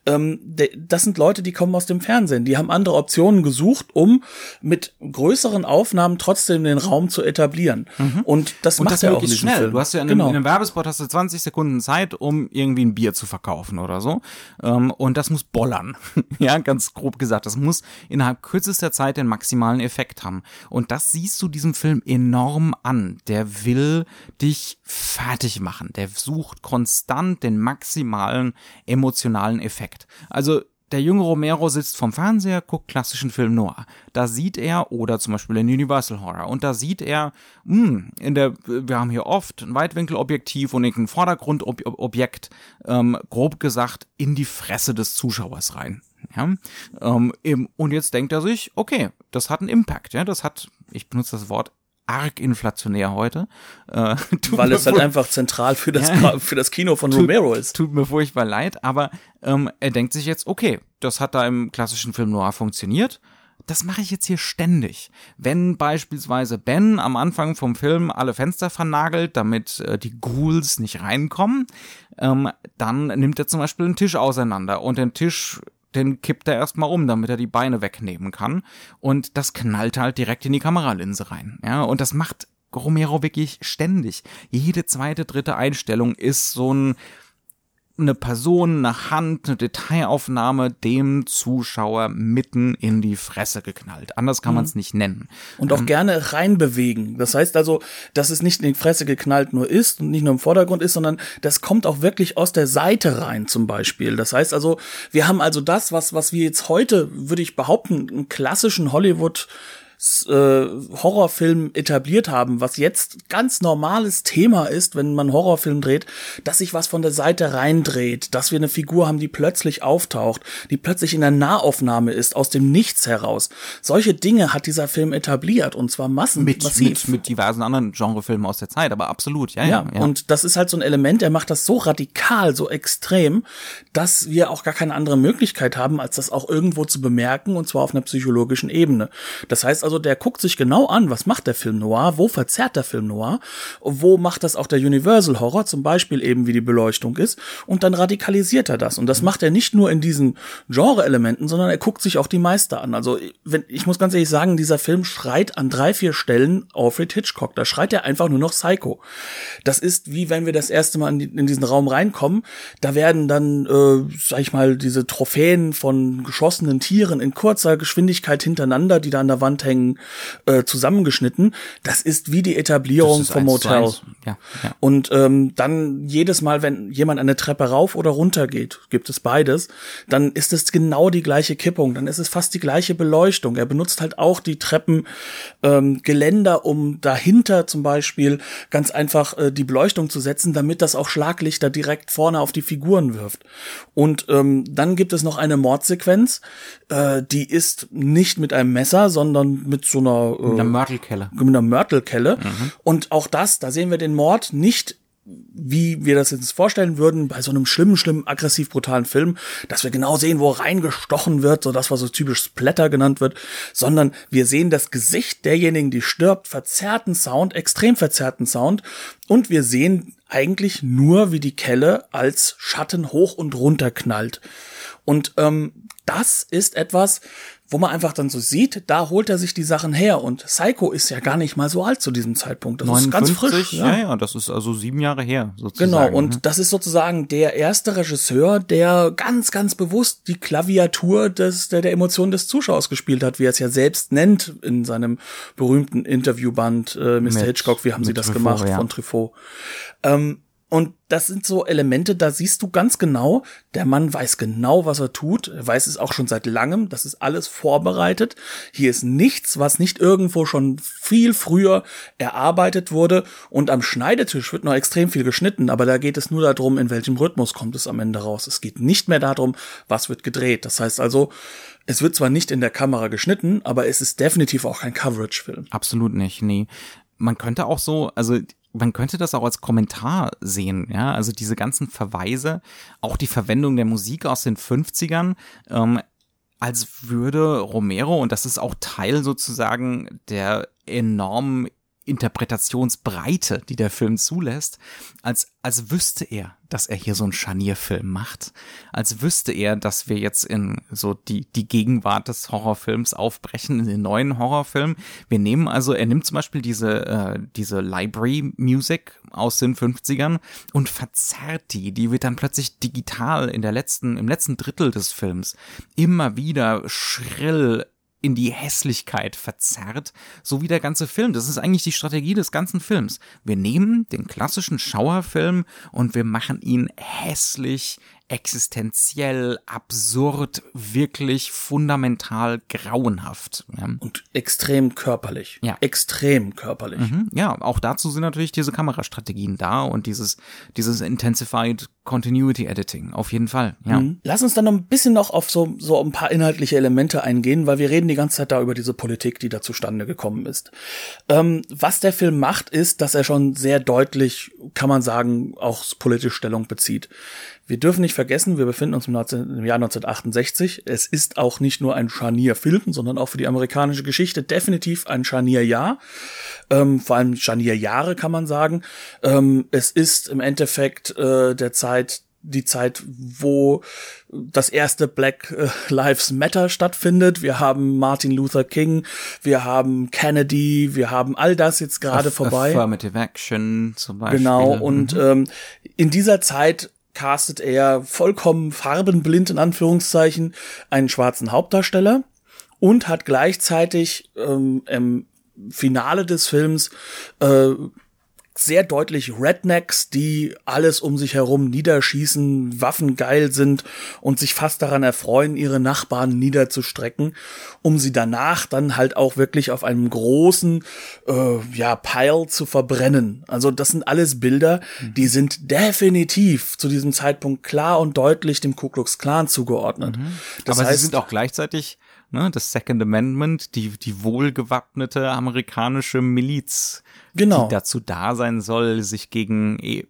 Ähm, das sind Leute, die kommen aus dem Fernsehen. Die haben andere Optionen gesucht, um mit größeren Aufnahmen trotzdem den Raum zu etablieren. Mhm. Und das und macht das er auch schnell. Film. Du hast ja in, genau. einem, in einem Werbespot hast du 20 Sekunden Zeit, um irgendwie ein Bier zu verkaufen oder so. Ähm, und das muss bollern. [LAUGHS] ja, ganz grob gesagt. Das muss innerhalb kürzester Zeit den maximalen Effekt haben. Und das siehst du diesem Film enorm an. Der will dich fertig machen. Der sucht konstant den maximalen emotionalen emotionalen Effekt. Also der junge Romero sitzt vom Fernseher, guckt klassischen Film Noir. Da sieht er, oder zum Beispiel in Universal Horror, und da sieht er, mh, hm, in der, wir haben hier oft ein Weitwinkelobjektiv und ein Vordergrundobjekt, ähm, grob gesagt, in die Fresse des Zuschauers rein. Ja, ähm, und jetzt denkt er sich, okay, das hat einen Impact, ja, das hat, ich benutze das Wort arg inflationär heute. Äh, [LAUGHS] Weil es halt einfach zentral für das, ja, für das Kino von tut, Romero ist. Tut mir furchtbar leid, aber ähm, er denkt sich jetzt, okay, das hat da im klassischen Film Noir funktioniert. Das mache ich jetzt hier ständig. Wenn beispielsweise Ben am Anfang vom Film alle Fenster vernagelt, damit äh, die Ghouls nicht reinkommen, ähm, dann nimmt er zum Beispiel einen Tisch auseinander und den Tisch den kippt er erstmal um, damit er die Beine wegnehmen kann. Und das knallt halt direkt in die Kameralinse rein. Ja, und das macht Romero wirklich ständig. Jede zweite, dritte Einstellung ist so ein, eine Person, eine Hand, eine Detailaufnahme dem Zuschauer mitten in die Fresse geknallt. Anders kann mhm. man es nicht nennen. Und auch ähm, gerne reinbewegen. Das heißt also, dass es nicht in die Fresse geknallt nur ist und nicht nur im Vordergrund ist, sondern das kommt auch wirklich aus der Seite rein zum Beispiel. Das heißt also, wir haben also das, was, was wir jetzt heute, würde ich behaupten, einen klassischen Hollywood äh, Horrorfilm etabliert haben, was jetzt ganz normales Thema ist, wenn man Horrorfilm dreht, dass sich was von der Seite reindreht, dass wir eine Figur haben, die plötzlich auftaucht, die plötzlich in der Nahaufnahme ist, aus dem Nichts heraus. Solche Dinge hat dieser Film etabliert und zwar massen Mit, massiv. mit, mit diversen anderen Genrefilmen aus der Zeit, aber absolut, ja, ja. Ja, und das ist halt so ein Element, er macht das so radikal, so extrem, dass wir auch gar keine andere Möglichkeit haben, als das auch irgendwo zu bemerken, und zwar auf einer psychologischen Ebene. Das heißt also, der guckt sich genau an, was macht der Film Noir, wo verzerrt der Film Noir, wo macht das auch der Universal Horror, zum Beispiel eben wie die Beleuchtung ist, und dann radikalisiert er das. Und das macht er nicht nur in diesen Genre-Elementen, sondern er guckt sich auch die Meister an. Also, wenn, ich muss ganz ehrlich sagen, dieser Film schreit an drei, vier Stellen Alfred Hitchcock. Da schreit er einfach nur noch Psycho. Das ist wie wenn wir das erste Mal in, die, in diesen Raum reinkommen. Da werden dann, äh, sag ich mal, diese Trophäen von geschossenen Tieren in kurzer Geschwindigkeit hintereinander, die da an der Wand hängen, äh, zusammengeschnitten. Das ist wie die Etablierung vom Motel. Ja, ja. Und ähm, dann jedes Mal, wenn jemand eine Treppe rauf oder runter geht, gibt es beides, dann ist es genau die gleiche Kippung, dann ist es fast die gleiche Beleuchtung. Er benutzt halt auch die Treppen ähm, um dahinter zum Beispiel ganz einfach äh, die Beleuchtung zu setzen, damit das auch Schlaglichter direkt vorne auf die Figuren wirft. Und ähm, dann gibt es noch eine Mordsequenz, äh, die ist nicht mit einem Messer, sondern mit so einer äh, In der Mörtelkelle. mit einer Mörtelkelle. Und auch das, da sehen wir den Mord nicht wie wir das jetzt vorstellen würden, bei so einem schlimmen, schlimmen, aggressiv brutalen Film, dass wir genau sehen, wo reingestochen wird, so das, was so typisch Splatter genannt wird, sondern wir sehen das Gesicht derjenigen, die stirbt, verzerrten Sound, extrem verzerrten Sound und wir sehen eigentlich nur, wie die Kelle als Schatten hoch und runter knallt. Und ähm, das ist etwas, wo man einfach dann so sieht, da holt er sich die Sachen her. Und Psycho ist ja gar nicht mal so alt zu diesem Zeitpunkt. Das ist ganz frisch. ja. ja, das ist also sieben Jahre her, sozusagen. Genau, und ne? das ist sozusagen der erste Regisseur, der ganz, ganz bewusst die Klaviatur des, der, der Emotionen des Zuschauers gespielt hat, wie er es ja selbst nennt in seinem berühmten Interviewband äh, Mr. Mit- Hitchcock, wie haben Sie das Truffaut, gemacht ja. von Truffaut. Ähm, und das sind so Elemente, da siehst du ganz genau, der Mann weiß genau, was er tut. Er weiß es auch schon seit langem. Das ist alles vorbereitet. Hier ist nichts, was nicht irgendwo schon viel früher erarbeitet wurde. Und am Schneidetisch wird noch extrem viel geschnitten. Aber da geht es nur darum, in welchem Rhythmus kommt es am Ende raus. Es geht nicht mehr darum, was wird gedreht. Das heißt also, es wird zwar nicht in der Kamera geschnitten, aber es ist definitiv auch kein Coverage-Film. Absolut nicht, nee. Man könnte auch so, also man könnte das auch als Kommentar sehen, ja, also diese ganzen Verweise, auch die Verwendung der Musik aus den 50ern, ähm, als würde Romero, und das ist auch Teil sozusagen der enormen Interpretationsbreite, die der Film zulässt, als, als wüsste er, dass er hier so einen Scharnierfilm macht, als wüsste er, dass wir jetzt in so die, die Gegenwart des Horrorfilms aufbrechen, in den neuen Horrorfilm. Wir nehmen also, er nimmt zum Beispiel diese, äh, diese Library Music aus den 50ern und verzerrt die. Die wird dann plötzlich digital in der letzten, im letzten Drittel des Films immer wieder schrill in die Hässlichkeit verzerrt, so wie der ganze Film. Das ist eigentlich die Strategie des ganzen Films. Wir nehmen den klassischen Schauerfilm und wir machen ihn hässlich, existenziell, absurd, wirklich fundamental grauenhaft. Ja. Und extrem körperlich. Ja. Extrem körperlich. Mhm. Ja, auch dazu sind natürlich diese Kamerastrategien da und dieses, dieses Intensified Continuity Editing, auf jeden Fall. Ja. Mhm. Lass uns dann noch ein bisschen noch auf so, so ein paar inhaltliche Elemente eingehen, weil wir reden die ganze Zeit da über diese Politik, die da zustande gekommen ist. Ähm, was der Film macht, ist, dass er schon sehr deutlich, kann man sagen, auch politisch Stellung bezieht. Wir dürfen nicht vergessen, wir befinden uns im, 19, im Jahr 1968. Es ist auch nicht nur ein Scharnierfilm, sondern auch für die amerikanische Geschichte definitiv ein Scharnierjahr. Ähm, vor allem Scharnierjahre kann man sagen. Ähm, es ist im Endeffekt äh, der Zeit, die Zeit, wo das erste Black äh, Lives Matter stattfindet. Wir haben Martin Luther King, wir haben Kennedy, wir haben all das jetzt gerade Aff- vorbei. Affirmative Action zum Beispiel. Genau, und ähm, in dieser Zeit castet er vollkommen farbenblind in Anführungszeichen einen schwarzen Hauptdarsteller und hat gleichzeitig ähm, im Finale des Films äh, sehr deutlich Rednecks, die alles um sich herum niederschießen, waffengeil sind und sich fast daran erfreuen, ihre Nachbarn niederzustrecken, um sie danach dann halt auch wirklich auf einem großen äh, ja, Pile zu verbrennen. Also das sind alles Bilder, die mhm. sind definitiv zu diesem Zeitpunkt klar und deutlich dem Ku Klux Klan zugeordnet. Mhm. Das Aber heißt, sie sind auch gleichzeitig ne, das Second Amendment, die, die wohlgewappnete amerikanische Miliz, genau. die dazu da sein soll, sich gegen e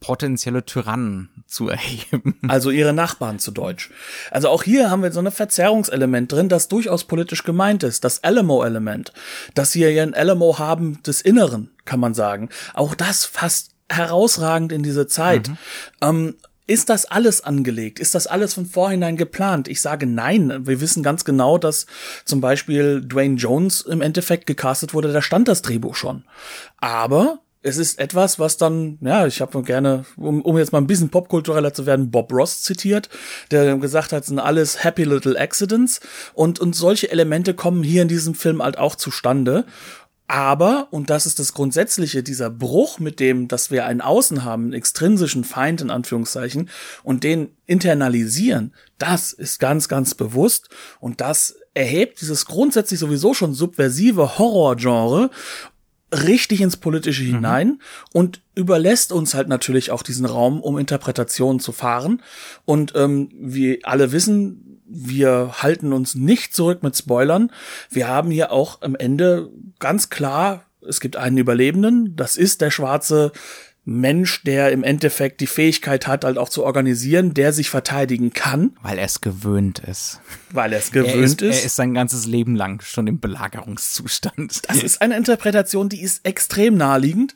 potenzielle Tyrannen zu [LAUGHS] erheben. Also ihre Nachbarn zu Deutsch. Also auch hier haben wir so ein Verzerrungselement drin, das durchaus politisch gemeint ist. Das Alamo-Element. Dass wir hier ein Alamo haben des Inneren, kann man sagen. Auch das fasst herausragend in diese Zeit. Mhm. Ähm, ist das alles angelegt? Ist das alles von vorhinein geplant? Ich sage nein. Wir wissen ganz genau, dass zum Beispiel Dwayne Jones im Endeffekt gecastet wurde. Da stand das Drehbuch schon. Aber es ist etwas, was dann, ja, ich habe gerne, um, um jetzt mal ein bisschen popkultureller zu werden, Bob Ross zitiert, der gesagt hat, es sind alles happy little accidents und, und solche Elemente kommen hier in diesem Film halt auch zustande. Aber, und das ist das Grundsätzliche, dieser Bruch mit dem, dass wir einen Außen haben, einen extrinsischen Feind in Anführungszeichen, und den internalisieren, das ist ganz, ganz bewusst und das erhebt dieses grundsätzlich sowieso schon subversive Horrorgenre richtig ins Politische mhm. hinein und überlässt uns halt natürlich auch diesen Raum, um Interpretationen zu fahren. Und ähm, wir alle wissen, wir halten uns nicht zurück mit Spoilern. Wir haben hier auch am Ende ganz klar, es gibt einen Überlebenden, das ist der schwarze Mensch, der im Endeffekt die Fähigkeit hat, halt auch zu organisieren, der sich verteidigen kann. Weil er es gewöhnt ist. Weil er es gewöhnt er ist, ist. Er ist sein ganzes Leben lang schon im Belagerungszustand. Das ist eine Interpretation, die ist extrem naheliegend.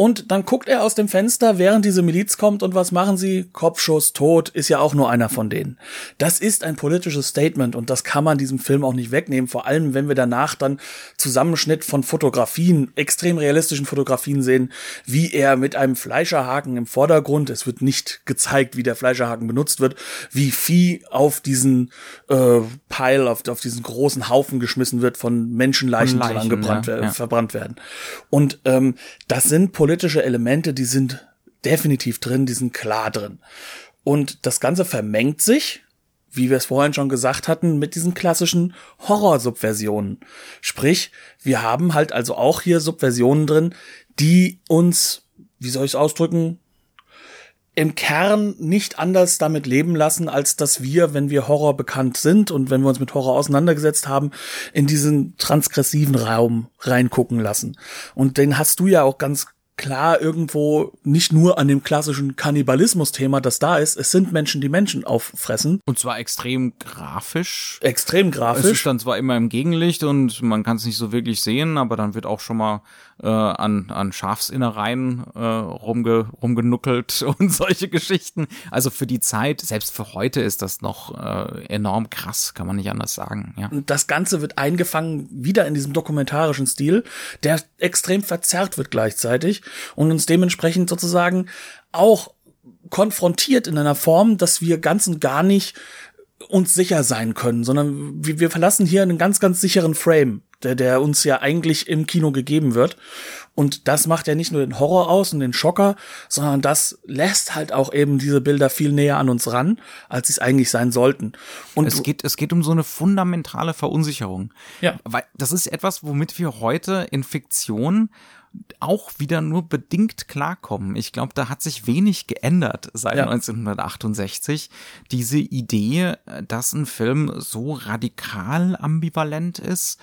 Und dann guckt er aus dem Fenster, während diese Miliz kommt und was machen sie? Kopfschuss, tot, ist ja auch nur einer von denen. Das ist ein politisches Statement und das kann man diesem Film auch nicht wegnehmen, vor allem wenn wir danach dann Zusammenschnitt von Fotografien, extrem realistischen Fotografien sehen, wie er mit einem Fleischerhaken im Vordergrund, es wird nicht gezeigt, wie der Fleischerhaken benutzt wird, wie Vieh auf diesen äh, Pile, auf, auf diesen großen Haufen geschmissen wird von Menschenleichen, die angebrannt ja, ja. verbrannt werden. Und ähm, das sind politische Elemente, die sind definitiv drin, die sind klar drin. Und das Ganze vermengt sich, wie wir es vorhin schon gesagt hatten, mit diesen klassischen Horrorsubversionen. Sprich, wir haben halt also auch hier Subversionen drin, die uns, wie soll ich es ausdrücken, im Kern nicht anders damit leben lassen, als dass wir, wenn wir Horror bekannt sind und wenn wir uns mit Horror auseinandergesetzt haben, in diesen transgressiven Raum reingucken lassen. Und den hast du ja auch ganz klar irgendwo nicht nur an dem klassischen Kannibalismus-Thema, das da ist. Es sind Menschen, die Menschen auffressen. Und zwar extrem grafisch. Extrem grafisch. Es ist dann zwar immer im Gegenlicht und man kann es nicht so wirklich sehen, aber dann wird auch schon mal äh, an, an Schafsinnereien äh, rumge, rumgenuckelt [LAUGHS] und solche Geschichten. Also für die Zeit, selbst für heute ist das noch äh, enorm krass, kann man nicht anders sagen. Ja. Und das Ganze wird eingefangen wieder in diesem dokumentarischen Stil, der extrem verzerrt wird gleichzeitig und uns dementsprechend sozusagen auch konfrontiert in einer Form, dass wir ganz und gar nicht uns sicher sein können, sondern wir, wir verlassen hier einen ganz, ganz sicheren Frame der, der uns ja eigentlich im Kino gegeben wird. Und das macht ja nicht nur den Horror aus und den Schocker, sondern das lässt halt auch eben diese Bilder viel näher an uns ran, als sie es eigentlich sein sollten. Und es geht, es geht um so eine fundamentale Verunsicherung. Ja. Weil das ist etwas, womit wir heute in Fiktion auch wieder nur bedingt klarkommen. Ich glaube, da hat sich wenig geändert seit ja. 1968. Diese Idee, dass ein Film so radikal ambivalent ist,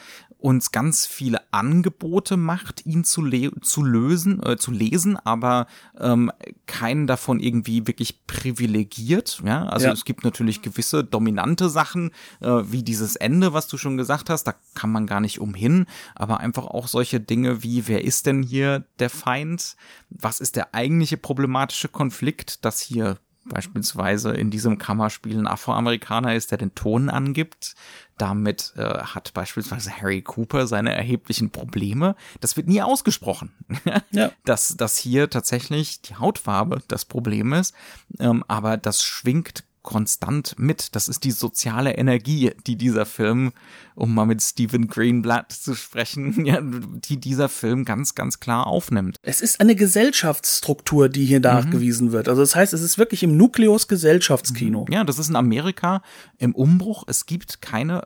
uns ganz viele Angebote macht, ihn zu, zu lösen, äh, zu lesen, aber ähm, keinen davon irgendwie wirklich privilegiert. Ja, also ja. es gibt natürlich gewisse dominante Sachen, äh, wie dieses Ende, was du schon gesagt hast, da kann man gar nicht umhin, aber einfach auch solche Dinge wie, wer ist denn hier der Feind? Was ist der eigentliche problematische Konflikt, dass hier beispielsweise in diesem Kammerspiel ein Afroamerikaner ist, der den Ton angibt. Damit äh, hat beispielsweise Harry Cooper seine erheblichen Probleme. Das wird nie ausgesprochen, [LAUGHS] ja. dass, dass hier tatsächlich die Hautfarbe das Problem ist. Ähm, aber das schwingt konstant mit. Das ist die soziale Energie, die dieser Film, um mal mit Stephen Greenblatt zu sprechen, [LAUGHS] ja, die dieser Film ganz, ganz klar aufnimmt. Es ist eine Gesellschaftsstruktur, die hier nachgewiesen mhm. wird. Also das heißt, es ist wirklich im Nukleus Gesellschaftskino. Ja, das ist in Amerika im Umbruch. Es gibt keine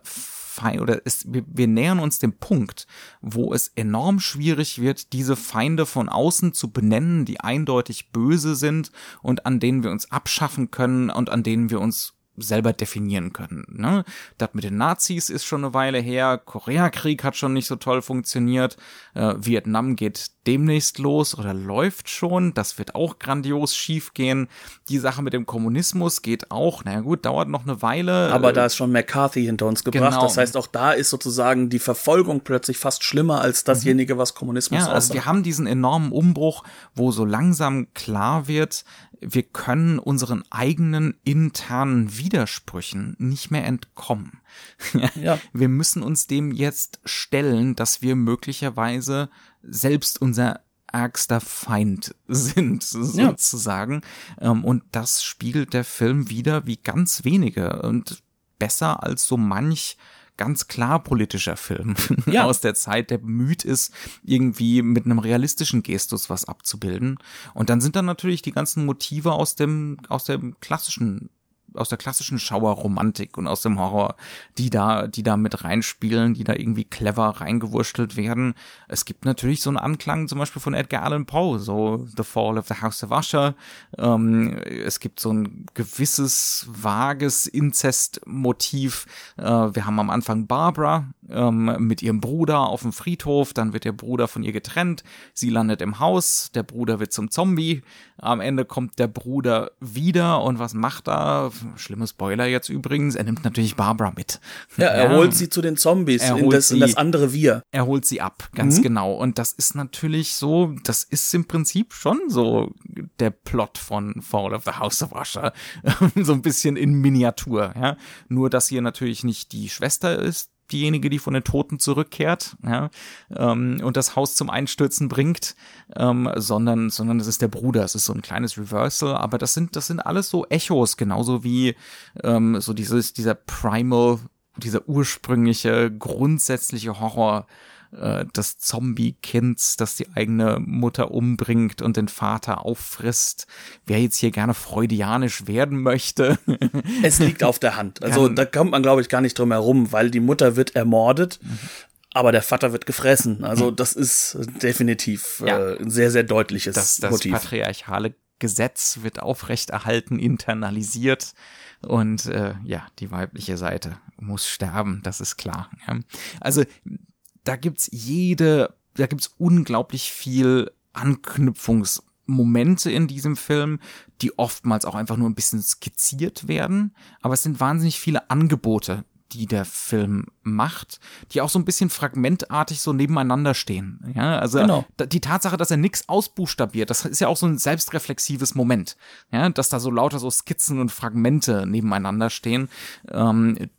Feind oder es, wir, wir nähern uns dem Punkt, wo es enorm schwierig wird, diese Feinde von außen zu benennen, die eindeutig böse sind und an denen wir uns abschaffen können und an denen wir uns selber definieren können. Ne? Das mit den Nazis ist schon eine Weile her, Koreakrieg hat schon nicht so toll funktioniert, äh, Vietnam geht demnächst los oder läuft schon, das wird auch grandios schief gehen. Die Sache mit dem Kommunismus geht auch, naja gut, dauert noch eine Weile. Aber da ist schon McCarthy hinter uns gebracht, genau. das heißt auch da ist sozusagen die Verfolgung plötzlich fast schlimmer als dasjenige, was Kommunismus ja, also wir haben diesen enormen Umbruch, wo so langsam klar wird, wir können unseren eigenen internen Widersprüchen nicht mehr entkommen. [LAUGHS] ja. Wir müssen uns dem jetzt stellen, dass wir möglicherweise selbst unser ärgster Feind [LAUGHS] sind, sozusagen. Ja. Ähm, und das spiegelt der Film wieder wie ganz wenige und besser als so manch ganz klar politischer Film [LAUGHS] ja. aus der Zeit, der bemüht ist, irgendwie mit einem realistischen Gestus was abzubilden. Und dann sind dann natürlich die ganzen Motive aus dem, aus dem klassischen aus der klassischen Schauerromantik und aus dem Horror, die da, die da mit reinspielen, die da irgendwie clever reingewurstelt werden. Es gibt natürlich so einen Anklang zum Beispiel von Edgar Allan Poe, so The Fall of the House of Usher. Ähm, es gibt so ein gewisses vages Inzestmotiv. Äh, wir haben am Anfang Barbara ähm, mit ihrem Bruder auf dem Friedhof, dann wird der Bruder von ihr getrennt, sie landet im Haus, der Bruder wird zum Zombie, am Ende kommt der Bruder wieder und was macht er? Schlimme Spoiler jetzt übrigens, er nimmt natürlich Barbara mit. Ja, er ja. holt sie zu den Zombies, in das, sie, in das andere Wir. Er holt sie ab, ganz mhm. genau. Und das ist natürlich so, das ist im Prinzip schon so der Plot von Fall of the House of Usher. [LAUGHS] so ein bisschen in Miniatur, ja. Nur, dass hier natürlich nicht die Schwester ist, diejenige, die von den Toten zurückkehrt ja, ähm, und das Haus zum Einstürzen bringt, ähm, sondern sondern es ist der Bruder. Es ist so ein kleines Reversal, aber das sind das sind alles so Echos, genauso wie ähm, so dieses dieser Primal, dieser ursprüngliche grundsätzliche Horror äh, des Zombie-Kinds, das die eigene Mutter umbringt und den Vater auffrisst. Wer jetzt hier gerne freudianisch werden möchte. [LAUGHS] es liegt auf der Hand. Also da kommt man, glaube ich, gar nicht drum herum, weil die Mutter wird ermordet. Mhm. Aber der Vater wird gefressen. Also mhm. das ist definitiv ja. äh, ein sehr, sehr deutliches das, das Motiv. Das patriarchale Gesetz wird aufrechterhalten, internalisiert. Und äh, ja, die weibliche Seite muss sterben, das ist klar. Ja. Also da gibt's jede, da gibt's unglaublich viel Anknüpfungsmomente in diesem Film, die oftmals auch einfach nur ein bisschen skizziert werden. Aber es sind wahnsinnig viele Angebote, die der Film macht, die auch so ein bisschen fragmentartig so nebeneinander stehen. Ja, also genau. die Tatsache, dass er nichts ausbuchstabiert, das ist ja auch so ein selbstreflexives Moment. Ja, dass da so lauter so Skizzen und Fragmente nebeneinander stehen. Ähm,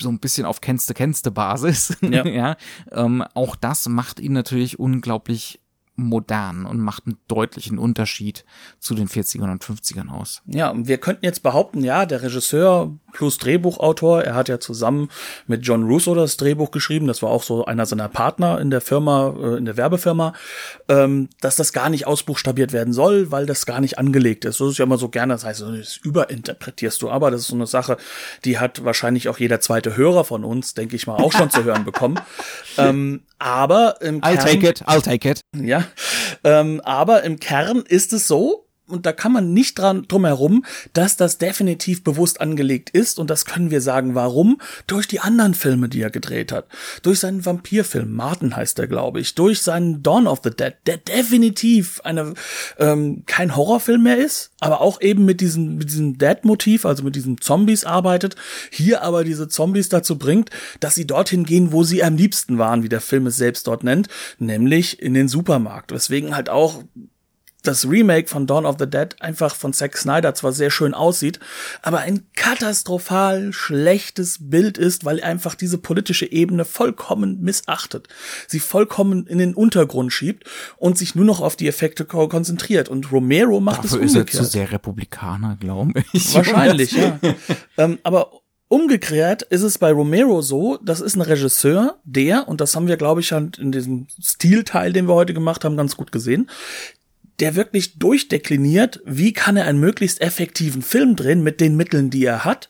so ein bisschen auf kennste-kennste Basis. Ja. [LAUGHS] ja ähm, auch das macht ihn natürlich unglaublich modern und macht einen deutlichen Unterschied zu den 40ern und 50ern aus. Ja, wir könnten jetzt behaupten, ja, der Regisseur plus Drehbuchautor, er hat ja zusammen mit John Russo das Drehbuch geschrieben, das war auch so einer seiner Partner in der Firma, äh, in der Werbefirma, ähm, dass das gar nicht ausbuchstabiert werden soll, weil das gar nicht angelegt ist. So ist ja immer so gerne, das heißt, das überinterpretierst du, aber das ist so eine Sache, die hat wahrscheinlich auch jeder zweite Hörer von uns, denke ich mal, auch schon zu hören bekommen. [LAUGHS] Ähm, aber im I'll Kern, take it, I'll take it. Ja, ähm, aber im Kern ist es so, und da kann man nicht dran drum herum, dass das definitiv bewusst angelegt ist und das können wir sagen, warum? Durch die anderen Filme, die er gedreht hat, durch seinen Vampirfilm, Martin heißt er, glaube ich, durch seinen Dawn of the Dead, der definitiv eine ähm, kein Horrorfilm mehr ist, aber auch eben mit diesem mit diesem Dead-Motiv, also mit diesen Zombies arbeitet, hier aber diese Zombies dazu bringt, dass sie dorthin gehen, wo sie am liebsten waren, wie der Film es selbst dort nennt, nämlich in den Supermarkt, weswegen halt auch das Remake von Dawn of the Dead einfach von Zack Snyder zwar sehr schön aussieht, aber ein katastrophal schlechtes Bild ist, weil er einfach diese politische Ebene vollkommen missachtet, sie vollkommen in den Untergrund schiebt und sich nur noch auf die Effekte konzentriert. Und Romero macht Dafür es umgekehrt. ist er zu sehr Republikaner, glaube ich. Wahrscheinlich, ja. [LAUGHS] ähm, aber Umgekehrt ist es bei Romero so, das ist ein Regisseur, der, und das haben wir, glaube ich, in diesem Stilteil, den wir heute gemacht haben, ganz gut gesehen, der wirklich durchdekliniert, wie kann er einen möglichst effektiven Film drehen mit den Mitteln, die er hat,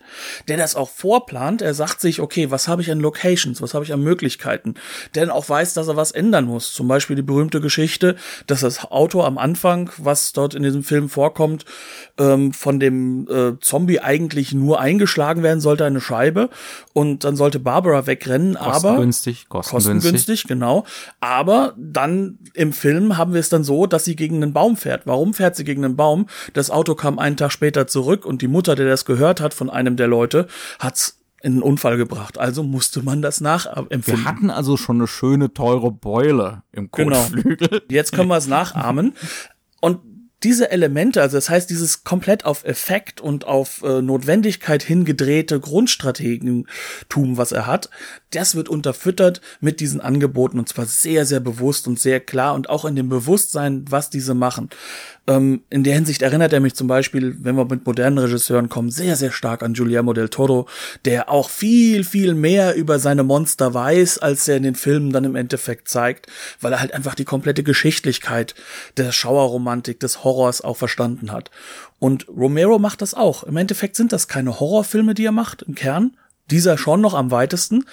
der das auch vorplant. Er sagt sich, okay, was habe ich an Locations, was habe ich an Möglichkeiten, der dann auch weiß, dass er was ändern muss. Zum Beispiel die berühmte Geschichte, dass das Auto am Anfang, was dort in diesem Film vorkommt, ähm, von dem äh, Zombie eigentlich nur eingeschlagen werden sollte, eine Scheibe, und dann sollte Barbara wegrennen, kostengünstig, aber kostengünstig, kostengünstig, genau. Aber dann im Film haben wir es dann so, dass sie gegen einen Baum fährt. Warum fährt sie gegen einen Baum? Das Auto kam einen Tag später zurück und die Mutter, der das gehört hat von einem der Leute, hat's in einen Unfall gebracht. Also musste man das nachempfinden. Wir hatten also schon eine schöne, teure Beule im genau. Kotflügel. Genau. Jetzt können wir es nachahmen. Und diese Elemente, also das heißt, dieses komplett auf Effekt und auf äh, Notwendigkeit hingedrehte Grundstrategentum, was er hat, das wird unterfüttert mit diesen Angeboten und zwar sehr, sehr bewusst und sehr klar und auch in dem Bewusstsein, was diese machen. Ähm, in der Hinsicht erinnert er mich zum Beispiel, wenn wir mit modernen Regisseuren kommen, sehr, sehr stark an Guillermo del Toro, der auch viel, viel mehr über seine Monster weiß, als er in den Filmen dann im Endeffekt zeigt, weil er halt einfach die komplette Geschichtlichkeit der Schauerromantik, des Horrors auch verstanden hat. Und Romero macht das auch. Im Endeffekt sind das keine Horrorfilme, die er macht, im Kern. Dieser schon noch am weitesten,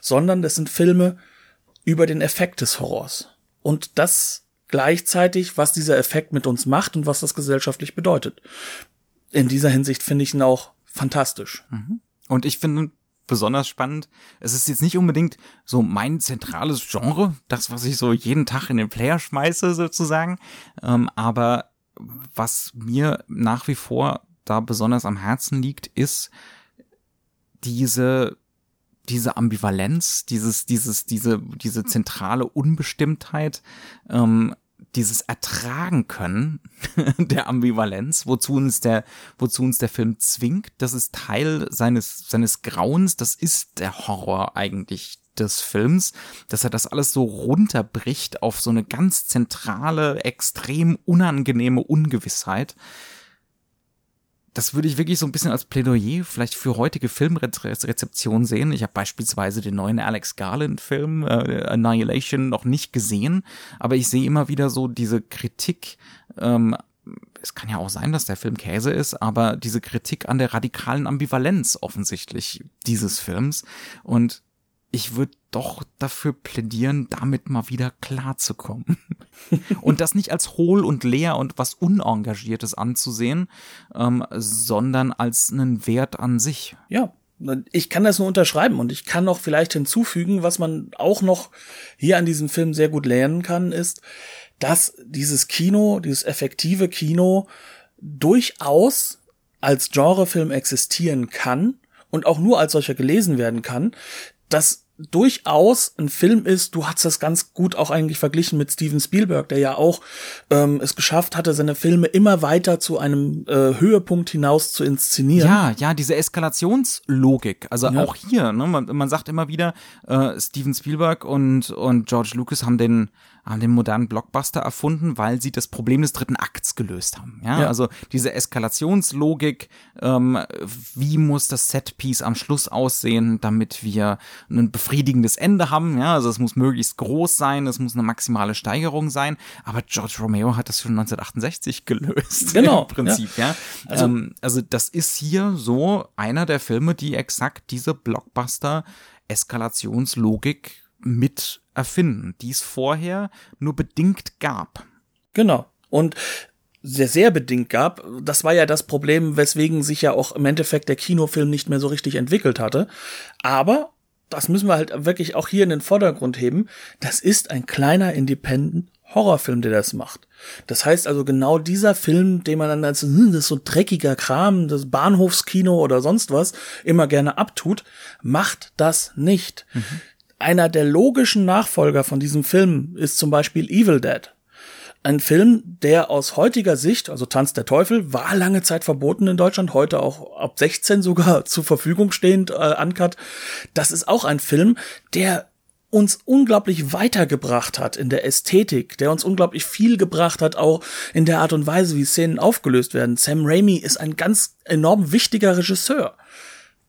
sondern das sind Filme über den Effekt des Horrors. Und das gleichzeitig, was dieser Effekt mit uns macht und was das gesellschaftlich bedeutet. In dieser Hinsicht finde ich ihn auch fantastisch. Mhm. Und ich finde besonders spannend. Es ist jetzt nicht unbedingt so mein zentrales Genre, das, was ich so jeden Tag in den Player schmeiße, sozusagen. Ähm, aber was mir nach wie vor da besonders am Herzen liegt, ist diese diese Ambivalenz, dieses, dieses, diese, diese zentrale Unbestimmtheit, ähm, dieses Ertragen können [LAUGHS] der Ambivalenz, wozu uns der, wozu uns der Film zwingt, das ist Teil seines, seines Grauens, das ist der Horror eigentlich des Films, dass er das alles so runterbricht auf so eine ganz zentrale, extrem unangenehme Ungewissheit, das würde ich wirklich so ein bisschen als Plädoyer vielleicht für heutige Filmrezeption sehen. Ich habe beispielsweise den neuen Alex Garland-Film äh, Annihilation noch nicht gesehen, aber ich sehe immer wieder so diese Kritik. Ähm, es kann ja auch sein, dass der Film Käse ist, aber diese Kritik an der radikalen Ambivalenz offensichtlich dieses Films und ich würde doch dafür plädieren, damit mal wieder klarzukommen. [LAUGHS] und das nicht als hohl und leer und was Unengagiertes anzusehen, ähm, sondern als einen Wert an sich. Ja, ich kann das nur unterschreiben und ich kann noch vielleicht hinzufügen, was man auch noch hier an diesem Film sehr gut lernen kann, ist, dass dieses Kino, dieses effektive Kino durchaus als Genrefilm existieren kann und auch nur als solcher gelesen werden kann, dass durchaus ein Film ist, du hast das ganz gut auch eigentlich verglichen mit Steven Spielberg, der ja auch ähm, es geschafft hatte, seine Filme immer weiter zu einem äh, Höhepunkt hinaus zu inszenieren. Ja, ja, diese Eskalationslogik. Also ja. auch hier, ne, man, man sagt immer wieder, äh, Steven Spielberg und, und George Lucas haben den haben den modernen Blockbuster erfunden, weil sie das Problem des dritten Akts gelöst haben. Ja, ja. also diese Eskalationslogik, ähm, wie muss das Setpiece am Schluss aussehen, damit wir ein befriedigendes Ende haben. Ja, also es muss möglichst groß sein, es muss eine maximale Steigerung sein. Aber George Romero hat das schon 1968 gelöst. [LAUGHS] Genau. Im Prinzip, ja. ja. Also, ähm, also das ist hier so einer der Filme, die exakt diese Blockbuster Eskalationslogik mit erfinden, die es vorher nur bedingt gab. Genau. Und sehr, sehr bedingt gab. Das war ja das Problem, weswegen sich ja auch im Endeffekt der Kinofilm nicht mehr so richtig entwickelt hatte. Aber, das müssen wir halt wirklich auch hier in den Vordergrund heben, das ist ein kleiner Independent Horrorfilm, der das macht. Das heißt also genau dieser Film, den man dann als hm, das ist so dreckiger Kram, das Bahnhofskino oder sonst was immer gerne abtut, macht das nicht. Mhm. Einer der logischen Nachfolger von diesem Film ist zum Beispiel Evil Dead. ein Film, der aus heutiger Sicht, also Tanz der Teufel, war lange Zeit verboten in Deutschland, heute auch ab 16 sogar [LAUGHS] zur Verfügung stehend, äh, uncut. Das ist auch ein Film, der uns unglaublich weitergebracht hat in der Ästhetik, der uns unglaublich viel gebracht hat, auch in der Art und Weise, wie Szenen aufgelöst werden. Sam Raimi ist ein ganz enorm wichtiger Regisseur.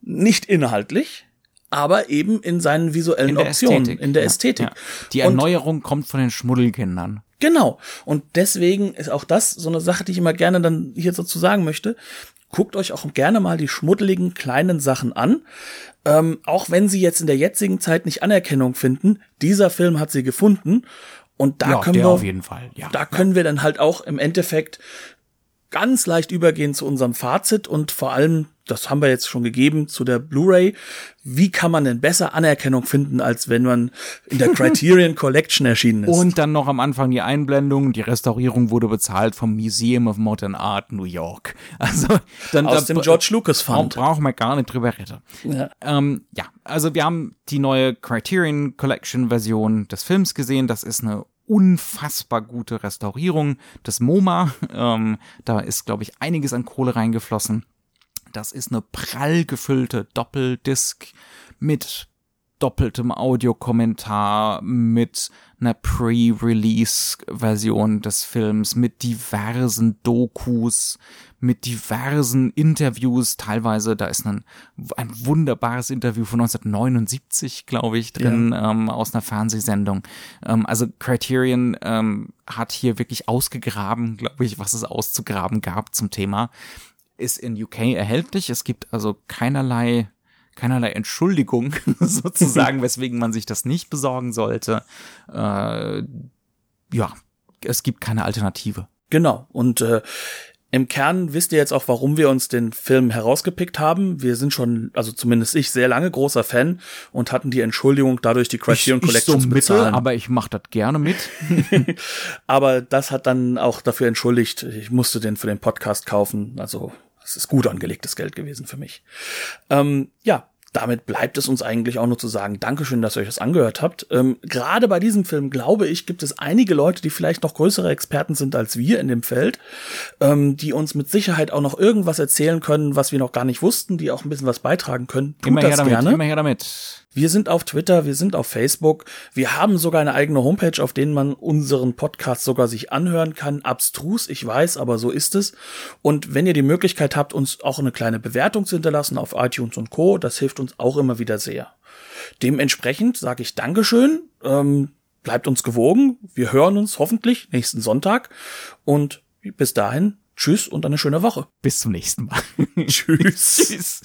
Nicht inhaltlich, aber eben in seinen visuellen In Optionen, Ästhetik. in der Ja, Ästhetik. ja. Die Und- Erneuerung kommt von den Schmuddelkindern. Genau. Und deswegen ist auch das so eine Sache, die ich immer gerne dann hier dazu sagen möchte. Guckt euch auch gerne mal die schmuddeligen kleinen Sachen an. Ähm, auch wenn sie jetzt in der jetzigen Zeit nicht Anerkennung finden, dieser Film hat sie gefunden. Und da ja, können wir auf jeden Fall. Ja. da können wir dann halt auch im Endeffekt ganz leicht übergehen zu unserem Fazit und vor allem, das haben wir jetzt schon gegeben, zu der Blu-ray. Wie kann man denn besser Anerkennung finden, als wenn man in der [LAUGHS] Criterion Collection erschienen ist? Und dann noch am Anfang die Einblendung, die Restaurierung wurde bezahlt vom Museum of Modern Art New York. [LAUGHS] Also dann aus da- dem George Lucas Fund. brauchen wir gar nicht drüber reden. Ja. Ähm, ja, also wir haben die neue Criterion Collection Version des Films gesehen. Das ist eine unfassbar gute Restaurierung des MoMA. Ähm, da ist, glaube ich, einiges an Kohle reingeflossen. Das ist eine prall gefüllte Doppeldisc mit doppeltem Audiokommentar, mit einer Pre-Release-Version des Films, mit diversen Dokus, mit diversen Interviews. Teilweise, da ist ein, ein wunderbares Interview von 1979, glaube ich, drin, ähm, aus einer Fernsehsendung. Ähm, also Criterion ähm, hat hier wirklich ausgegraben, glaube ich, was es auszugraben gab zum Thema. Ist in UK erhältlich. Es gibt also keinerlei keinerlei Entschuldigung [LAUGHS] sozusagen, [LAUGHS] weswegen man sich das nicht besorgen sollte. Äh, ja, es gibt keine Alternative. Genau. Und äh, im Kern wisst ihr jetzt auch, warum wir uns den Film herausgepickt haben. Wir sind schon, also zumindest ich, sehr lange großer Fan und hatten die Entschuldigung, dadurch die Criterion Collection so zu mittel, bezahlen. aber ich mache das gerne mit. [LAUGHS] Aber das hat dann auch dafür entschuldigt, ich musste den für den Podcast kaufen. Also es ist gut angelegtes Geld gewesen für mich. Ähm, ja, damit bleibt es uns eigentlich auch nur zu sagen, Dankeschön, dass ihr euch das angehört habt. Ähm, Gerade bei diesem Film, glaube ich, gibt es einige Leute, die vielleicht noch größere Experten sind als wir in dem Feld, ähm, die uns mit Sicherheit auch noch irgendwas erzählen können, was wir noch gar nicht wussten, die auch ein bisschen was beitragen können. Tut Immer das her damit, gerne. immer her damit. Wir sind auf Twitter, wir sind auf Facebook, wir haben sogar eine eigene Homepage, auf denen man unseren Podcast sogar sich anhören kann. Abstrus, ich weiß, aber so ist es. Und wenn ihr die Möglichkeit habt, uns auch eine kleine Bewertung zu hinterlassen auf iTunes und Co., das hilft uns auch immer wieder sehr. Dementsprechend sage ich Dankeschön, ähm, bleibt uns gewogen, wir hören uns hoffentlich nächsten Sonntag und bis dahin, tschüss und eine schöne Woche. Bis zum nächsten Mal. [LAUGHS] [LAUGHS] Tschüss. Tschüss.